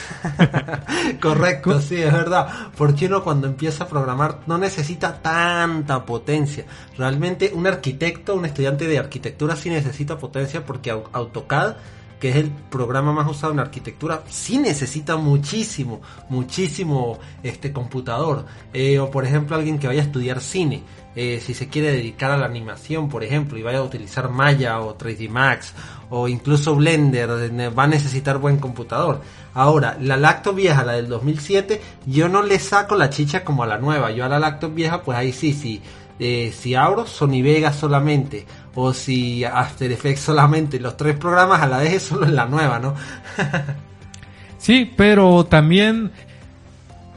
Correcto, sí, es verdad. Porque uno cuando empieza a programar no necesita tanta potencia. Realmente un arquitecto, un estudiante de arquitectura sí necesita potencia porque AutoCAD que es el programa más usado en arquitectura, sí necesita muchísimo, muchísimo este computador. Eh, o por ejemplo alguien que vaya a estudiar cine, eh, si se quiere dedicar a la animación, por ejemplo, y vaya a utilizar Maya o 3D Max o incluso Blender, eh, va a necesitar buen computador. Ahora, la laptop vieja, la del 2007, yo no le saco la chicha como a la nueva. Yo a la laptop vieja, pues ahí sí, sí. si abro Sony Vegas solamente o si After Effects solamente los tres programas a la vez es solo en la nueva, ¿no? Sí, pero también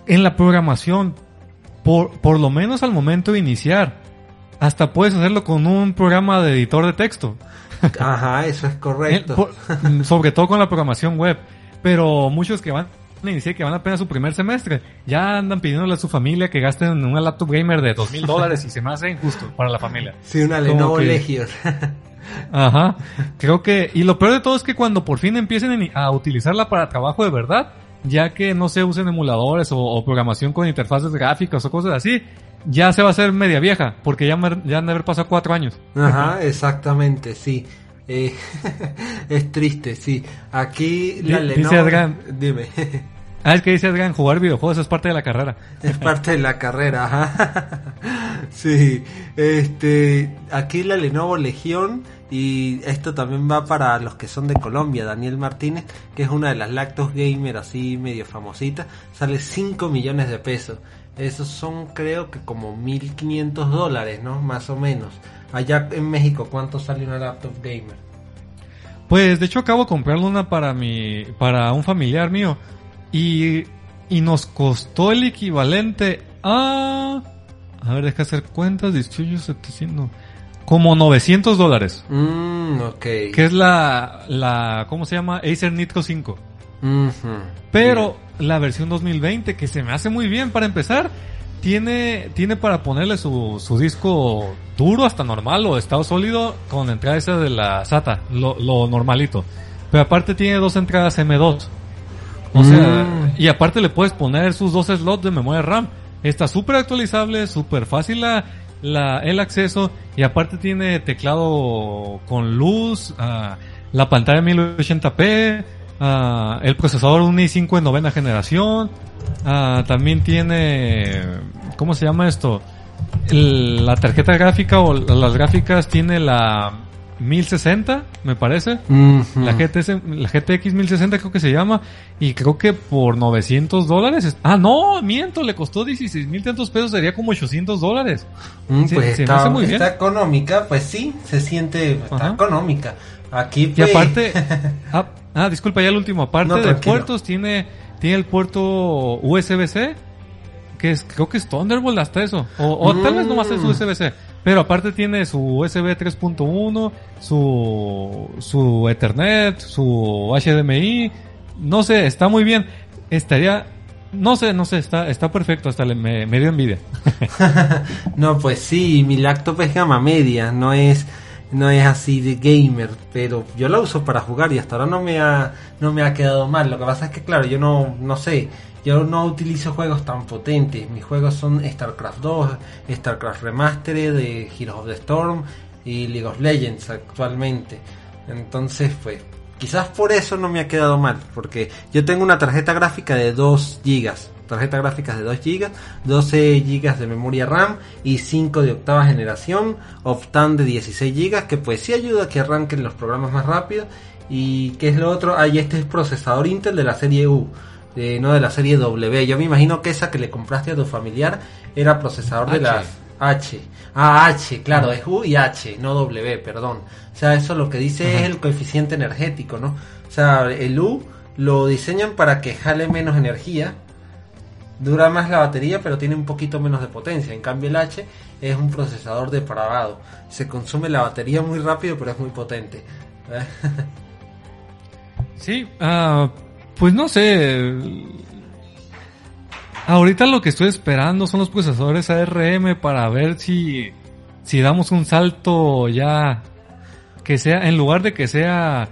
en la programación, por, por lo menos al momento de iniciar, hasta puedes hacerlo con un programa de editor de texto. Ajá, eso es correcto. Por- sobre todo con la programación web. Pero muchos que van a iniciar, que van apenas su primer semestre, ya andan pidiéndole a su familia que gasten en una laptop gamer de dos mil dólares y se me hace injusto para la familia. Sí, una Lenovo que- Legion. Ajá. Creo que, y lo peor de todo es que cuando por fin empiecen en- a utilizarla para trabajo de verdad, ya que no se usen emuladores o, o programación con interfaces gráficas o cosas así, ya se va a hacer media vieja, porque ya, ya han de haber pasado cuatro años. Ajá, exactamente, sí. Eh, es triste, sí. Aquí la Di- Lenovo... dice Adrián. Dime. Ah, es que dice Adrián, jugar videojuegos es parte de la carrera. Es parte de la carrera, ajá. Sí, este, aquí la Lenovo Legión y esto también va para los que son de Colombia, Daniel Martínez, que es una de las lactos gamer así medio famosita, sale 5 millones de pesos. Esos son creo que como 1500 dólares, ¿no? Más o menos. Allá en México, ¿cuánto sale una laptop gamer? Pues de hecho acabo de comprarle una para mi, para un familiar mío y, y nos costó el equivalente a, a ver, deja hacer cuentas, distribuyo 700, como 900 dólares, Mmm, ok. que es la, la, ¿cómo se llama? Acer Nitro 5. Ujú. Pero la versión 2020, que se me hace muy bien para empezar, tiene, tiene para ponerle su, su disco duro hasta normal o estado sólido con la entrada esa de la SATA, lo, lo normalito. Pero aparte tiene dos entradas M2. O sea, Mm. y aparte le puedes poner sus dos slots de memoria RAM. Está súper actualizable, súper fácil la, la- el acceso y aparte tiene teclado con luz, ah, la pantalla 1080p, ah, el procesador un i5 en novena generación, ah, también tiene, ¿cómo se llama esto? El- la tarjeta gráfica o las gráficas tiene la 1060, me parece. La GTS, la GTX 1060 creo que se llama. Y creo que por 900 dólares. es- Ah, no, miento, le costó 16 mil tantos pesos, sería como 800 dólares. Mm, Se- pues se me está, hace muy bien. está económica, pues sí, se siente, está Ajá. económica. Aquí Y pues, aparte, ah, ah, disculpa, ya el último. Aparte No, de puertos, tiene, tiene el puerto USB-C. Que es, creo que es Thunderbolt hasta eso. O, o tal vez no va a ser su Mm. USB-C. Pero aparte tiene su USB 3.1, su, su Ethernet, su HDMI. No sé, está muy bien. Estaría, no sé, no sé, está, está perfecto. Hasta le, me, me dio envidia. no, pues sí, mi laptop es gama media, no es, no es así de gamer, pero yo la uso para jugar y hasta ahora no me ha, no me ha quedado mal. Lo que pasa es que claro, yo no, no sé, yo no utilizo juegos tan potentes. Mis juegos son StarCraft 2, StarCraft Remastered, de Heroes of the Storm y League of Legends actualmente. Entonces, pues, quizás por eso no me ha quedado mal, porque yo tengo una tarjeta gráfica de 2 GB, tarjeta gráfica de 2 GB, 12 GB de memoria RAM y 5 de octava generación, Optane de 16 GB, que pues sí ayuda a que arranquen los programas más rápido. Y qué es lo otro, ah, y este es procesador Intel de la serie U, eh, no de la serie W. Yo me imagino que esa que le compraste a tu familiar era procesador de las H. Ah, H, claro, es U y H, no W, perdón. O sea, eso lo que dice es el coeficiente energético, ¿no? O sea, el U lo diseñan para que jale menos energía, dura más la batería, pero tiene un poquito menos de potencia. En cambio, el H es un procesador depravado. Se consume la batería muy rápido, pero es muy potente. Sí, ah, pues no sé. Ahorita lo que estoy esperando son los procesadores ARM para ver si, si damos un salto ya que sea, en lugar de que sea,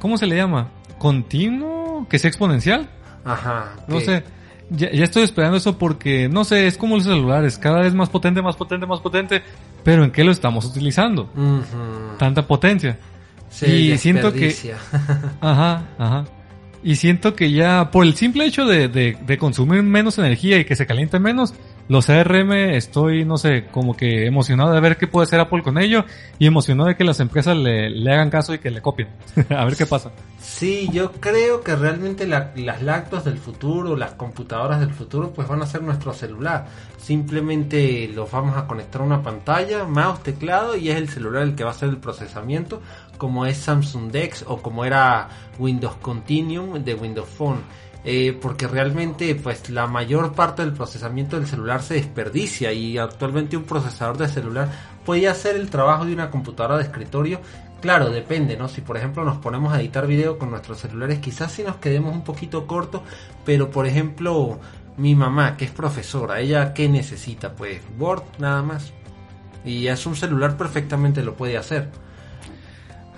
¿cómo se le llama? Continuo, que sea exponencial. Ajá. No sé. Ya, ya estoy esperando eso porque, no sé, es como los celulares, cada vez más potente, más potente, más potente, pero ¿en qué lo estamos utilizando? Tanta potencia. Se y siento que-. Ajá, ajá. Y siento que ya, por el simple hecho de, de, de consumir menos energía y que se caliente menos, los ARM estoy, no sé, como que emocionado de ver qué puede hacer Apple con ello y emocionado de que las empresas le, le hagan caso y que le copien. A ver qué pasa. Sí, yo creo que realmente la- las lactos del futuro, las computadoras del futuro, pues van a ser nuestro celular. Simplemente los vamos a conectar a una pantalla, mouse, teclado y es el celular el que va a hacer el procesamiento, como es Samsung Dex o como era Windows Continuum de Windows Phone. Eh, porque realmente pues la mayor parte del procesamiento del celular se desperdicia y actualmente un procesador de celular puede hacer el trabajo de una computadora de escritorio Claro, depende, ¿no? Si por ejemplo nos ponemos a editar video con nuestros celulares, quizás si nos quedemos un poquito cortos, pero por ejemplo, mi mamá, que es profesora, ella qué necesita? Pues Word nada más. Y es un celular perfectamente lo puede hacer.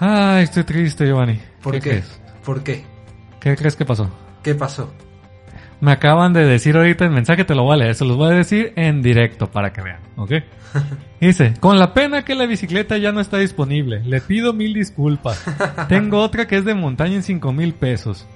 Ay, estoy triste, Giovanni. ¿Por qué? ¿Por qué? ¿Qué crees que pasó? ¿Qué pasó? Me acaban de decir ahorita el mensaje, te lo voy a leer, se los voy a decir en directo para que vean, ¿ok? Dice, con la pena que la bicicleta ya no está disponible, le pido mil disculpas. Tengo otra que es de montaña en cinco mil pesos.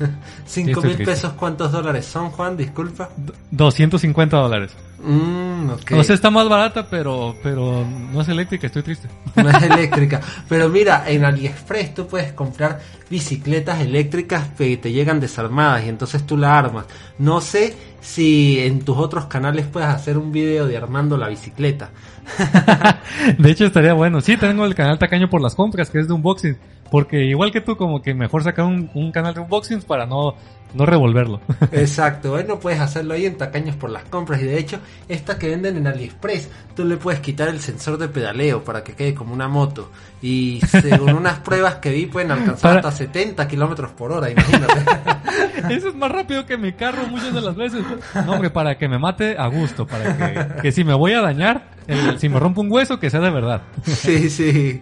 ¿Cinco mil triste. pesos cuántos dólares son, Juan? Disculpa. D- 250 dólares. Mmm, ok. O sea, está más barata, pero, pero no es eléctrica, estoy triste. no es eléctrica. Pero mira, en AliExpress tú puedes comprar bicicletas eléctricas que te llegan desarmadas y entonces tú la armas. No sé si en tus otros canales puedes hacer un video de armando la bicicleta. De hecho, estaría bueno. Sí, tengo el canal Tacaño por las compras, que es de unboxing. Porque igual que tú, como que mejor sacar un, un canal de unboxings para no, no revolverlo. Exacto, bueno, puedes hacerlo ahí en Tacaños por las compras y de hecho, esta que venden en AliExpress, tú le puedes quitar el sensor de pedaleo para que quede como una moto y según unas pruebas que vi pueden alcanzar Para- hasta 70 kilómetros por hora, imagínate. Eso es más rápido que mi carro muchas de las veces. No, hombre, para que me mate a gusto, para que, que si me voy a dañar, el- si me rompo un hueso, que sea de verdad. Sí, sí.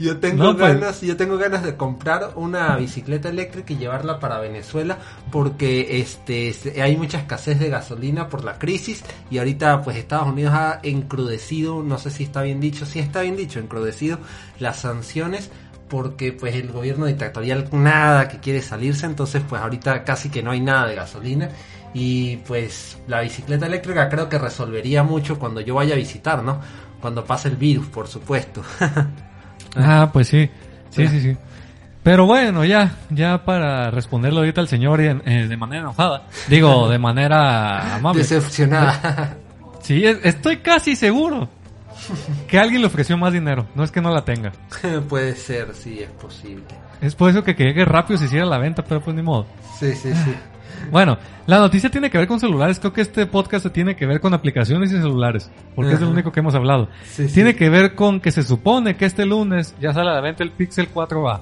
Yo tengo No, pues. ganas, yo tengo ganas de comprar una bicicleta eléctrica y llevarla para Venezuela porque este hay mucha escasez de gasolina por la crisis y ahorita pues Estados Unidos ha encrudecido, no sé si está bien dicho, sí está bien dicho, encrudecido las sanciones porque pues el gobierno dictatorial nada que quiere salirse, entonces pues ahorita casi que no hay nada de gasolina y pues la bicicleta eléctrica creo que resolvería mucho cuando yo vaya a visitar, ¿no? Cuando pase el virus, por supuesto. Ah, pues sí. Sí, sí, sí. Pero bueno, ya, ya para responderle ahorita al señor en- eh, de manera enojada. Digo, de manera amable. Decepcionada. Sí, es- estoy casi seguro que alguien le ofreció más dinero. No es que no la tenga. Puede ser, sí, es posible. Es por eso que, que llegue rápido se hiciera la venta, pero pues ni modo. Sí, sí, sí. Bueno, la noticia tiene que ver con celulares. Creo que este podcast tiene que ver con aplicaciones y celulares, porque es el único que hemos hablado. Sí, sí. Tiene que ver con que se supone que este lunes ya sale a la venta el Pixel 4a.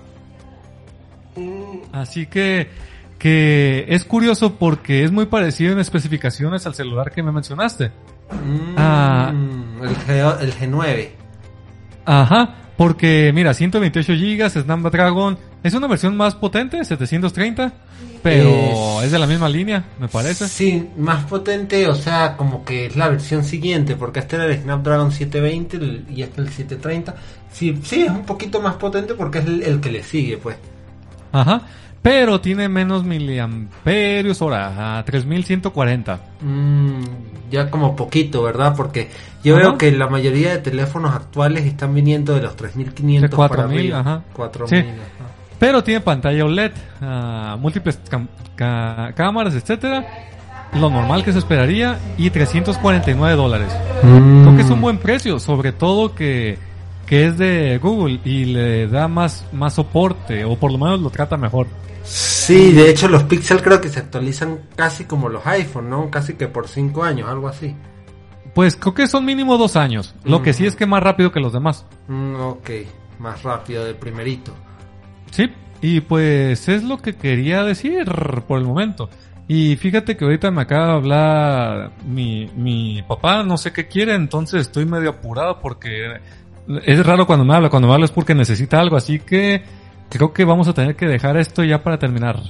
Mm, Así que, que es curioso porque es muy parecido en especificaciones al celular que me mencionaste. mm, Ah. el, G, el G9. Ajá, porque mira, 128 GB, Snapdragon, es una versión más potente, 730, pero Es- es de la misma línea, me parece. Sí, más potente, o sea, como que es la versión siguiente, porque este era el Snapdragon 720 el- y este el 730. Sí, sí, es un poquito más potente porque es el, el que le sigue, pues. Ajá, pero tiene menos miliamperios hora, a 3140. Mm, ya como poquito, ¿verdad? Porque yo Ajá. veo que la mayoría de teléfonos actuales están viniendo de los 3500 De para 4000, arriba. ajá. 4000, Sí. ajá. Pero tiene pantalla OLED, ah, múltiples cámaras, etcétera. Lo normal que se esperaría y 349 dólares. Creo que es un buen precio, sobre todo que, que es de Google y le da más, más soporte, o por lo menos lo trata mejor. Sí, de hecho los Pixel creo que se actualizan casi como los iPhone, ¿no? Casi que por 5 años, algo así. Pues creo que son mínimo dos años. Lo que sí es que más rápido que los demás. Mm, ok, más rápido del primerito. Sí, y pues es lo que quería decir por el momento. Y fíjate que ahorita me acaba de hablar mi, mi papá, no sé qué quiere, entonces estoy medio apurado porque es raro cuando me habla, cuando me habla es porque necesita algo, así que creo que vamos a tener que dejar esto ya para terminar.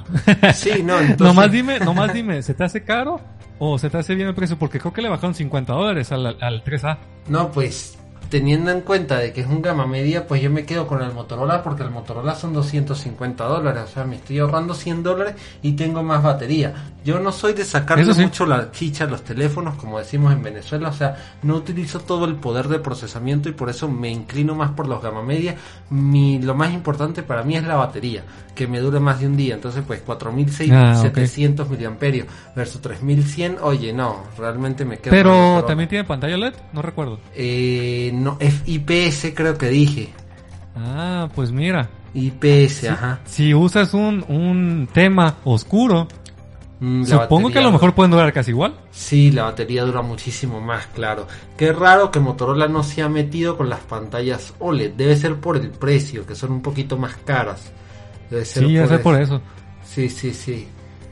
Sí, no, entonces... nomás dime, nomás dime, ¿se te hace caro o se te hace bien el precio? Porque creo que le bajaron 50 dólares al, al 3A. No, pues teniendo en cuenta de que es un gama media, pues yo me quedo con el Motorola porque el Motorola son 250 dólares, o sea, me estoy ahorrando 100 dólares y tengo más batería. Yo no soy de sacarle sí. mucho la chicha a los teléfonos, como decimos en Venezuela, o sea, no utilizo todo el poder de procesamiento y por eso me inclino más por los gama media. Mi, lo más importante para mí es la batería, que me dure más de un día, entonces pues 4700 Ah, miliamperios versus 3100, oye, no, realmente me quedo con el Pero también tiene pantalla LED, no recuerdo. Eh, no, es IPS creo que dije. Ah, pues mira. IPS, ajá. Si usas un, un tema oscuro, Mm, la supongo que a lo mejor dura- pueden durar casi igual. Sí, la batería dura muchísimo más, claro. Qué raro que Motorola no se ha metido con las pantallas OLED. Debe ser por el precio, que son un poquito más caras. Debe ser Sí, ya sé por eso. Sí, sí, sí.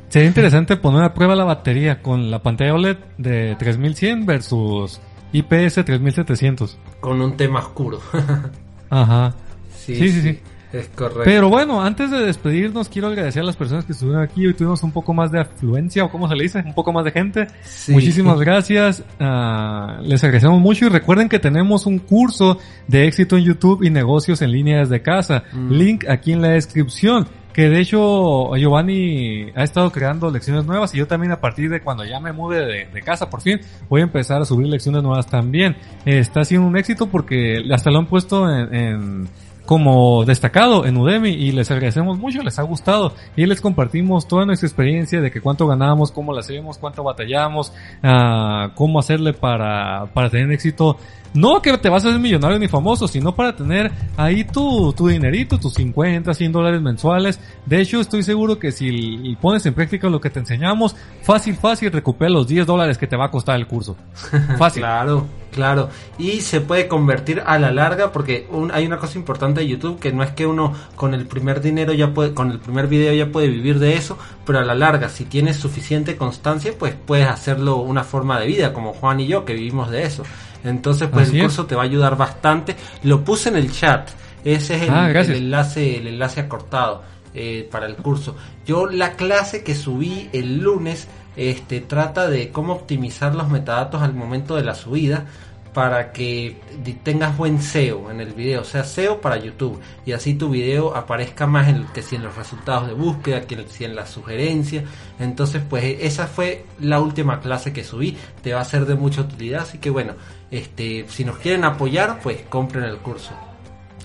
Sería interesante poner a prueba la batería con la pantalla OLED de 3100 versus IPS 3700. Con un tema oscuro. Ajá. sí, Sí, sí, sí. Es correcto. Pero bueno, antes de despedirnos, quiero agradecer a las personas que estuvieron aquí. Hoy tuvimos un poco más de afluencia, o como se le dice, un poco más de gente. Sí. Muchísimas gracias. ah, les agradecemos mucho y recuerden que tenemos un curso de éxito en YouTube y negocios en línea desde casa. Mm. Link aquí en la descripción. Que de hecho Giovanni ha estado creando lecciones nuevas y yo también a partir de cuando ya me mude de, casa por fin voy a empezar a subir lecciones nuevas también. Está siendo un éxito porque hasta lo han puesto en, en- como destacado en Udemy y les agradecemos mucho, les ha gustado y les compartimos toda nuestra experiencia de que cuánto ganamos, cómo lo hacemos, cuánto batallamos, ah, cómo hacerle para, para tener éxito. No que te vas a hacer millonario ni famoso, sino para tener ahí tu, tu dinerito, tus 50, 100 dólares mensuales. De hecho, estoy seguro que si pones en práctica lo que te enseñamos, fácil, fácil, recupera los 10 dólares que te va a costar el curso. Fácil. Claro, claro. Y se puede convertir a la larga porque un- hay una cosa importante de YouTube que no es que uno con el primer dinero ya puede, con el primer video ya puede vivir de eso, pero a la larga si tienes suficiente constancia pues puedes hacerlo una forma de vida como Juan y yo que vivimos de eso. Entonces pues Así el es. curso te va a ayudar bastante. Lo puse en el chat. Ese es el, Ah, el enlace, el enlace acortado eh, para el curso. Yo la clase que subí el lunes este, trata de cómo optimizar los metadatos al momento de la subida para que tengas buen SEO en el video, o sea, SEO para YouTube y así tu video aparezca más en, que si en los resultados de búsqueda, que si en las sugerencias. Entonces, pues esa fue la última clase que subí, te va a ser de mucha utilidad, así que bueno, este, si nos quieren apoyar, pues compren el curso.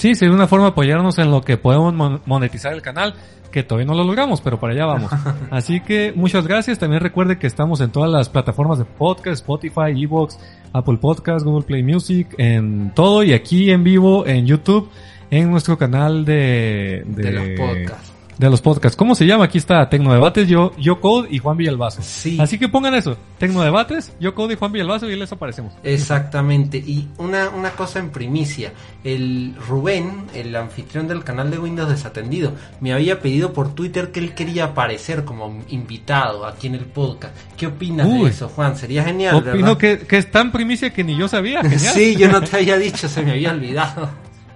Sí, sería una forma de apoyarnos en lo que podemos mon- monetizar el canal, que todavía no lo logramos, pero para allá vamos. Así que muchas gracias. También recuerde que estamos en todas las plataformas de podcast, Spotify, Evox, Apple Podcast, Google Play Music, en todo y aquí en vivo en YouTube, en nuestro canal de, De los podcasts. De los podcasts. ¿Cómo se llama? Aquí está Tecnodebates, yo, yo Code y Juan Villalbazo. Sí. Así que pongan eso, Tecnodebates, yo Code y Juan Villalbazo y les aparecemos. Exactamente, y una, una cosa en primicia, el Rubén, el anfitrión del canal de Windows Desatendido, me había pedido por Twitter que él quería aparecer como invitado aquí en el podcast. ¿Qué opinas Uy. de eso, Juan? Sería genial, Opino ¿verdad? que, que es tan primicia que ni yo sabía. Sí, yo no te había dicho, se me había olvidado.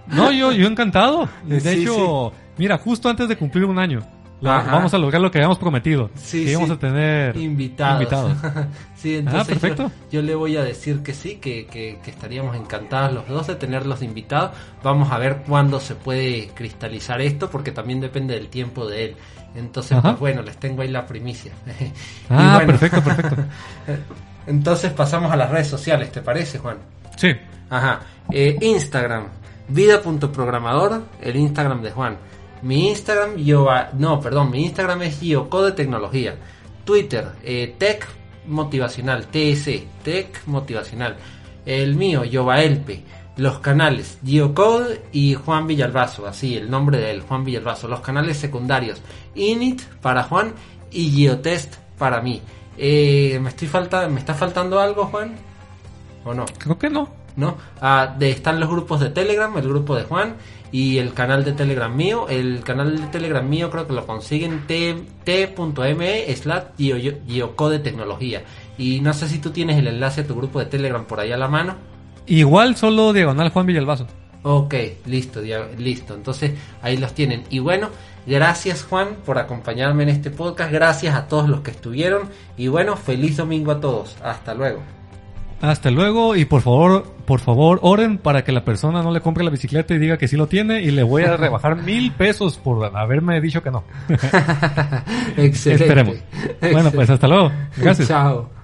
No, yo, yo encantado. De Sí, hecho, mira, justo antes de cumplir un año, la- vamos a lograr lo que habíamos prometido. Sí, que íbamos sí. a tener Invitados. invitados. sí, entonces Ah, perfecto. Yo, yo le voy a decir que sí, que, que- que estaríamos encantados los dos de tenerlos de invitados. Vamos a ver cuándo se puede cristalizar esto, porque también depende del tiempo de él. Entonces, pues bueno, les tengo ahí la primicia. Ah, bueno, perfecto, perfecto. Entonces pasamos a las redes sociales, ¿te parece, Juan? Sí. Ajá. Eh, Instagram, vida.programador, el Instagram de Juan. Mi Instagram, yo, no, perdón, mi Instagram es Giocode Tecnología. Twitter, eh, Tech Motivacional, TS, Tech Motivacional. El mío, Yobaelpe. Los canales, Giocode y Juan Villalbazo, así, el nombre de él, Juan Villalbazo. Los canales secundarios, Init para Juan y Geotest para mí. Eh, ¿me, estoy falta, ¿Me está faltando algo, Juan? ¿O no? Creo que no. ¿no? Ah, de, están los grupos de Telegram, el grupo de Juan y el canal de Telegram mío. El canal de Telegram mío creo que lo consiguen t.me slash giocode tecnología. Y no sé si tú tienes el enlace a tu grupo de Telegram por ahí a la mano. Igual solo diagonal Juan Villalbazo. Ok, listo, listo. Entonces ahí los tienen. Y bueno, gracias Juan por acompañarme en este podcast. Gracias a todos los que estuvieron. Y bueno, feliz domingo a todos. Hasta luego. Hasta luego y por favor, por favor, oren para que la persona no le compre la bicicleta y diga que sí lo tiene y le voy a rebajar mil pesos por haberme dicho que no. Excelente. Esperemos. Bueno, pues hasta luego. Gracias. Chao.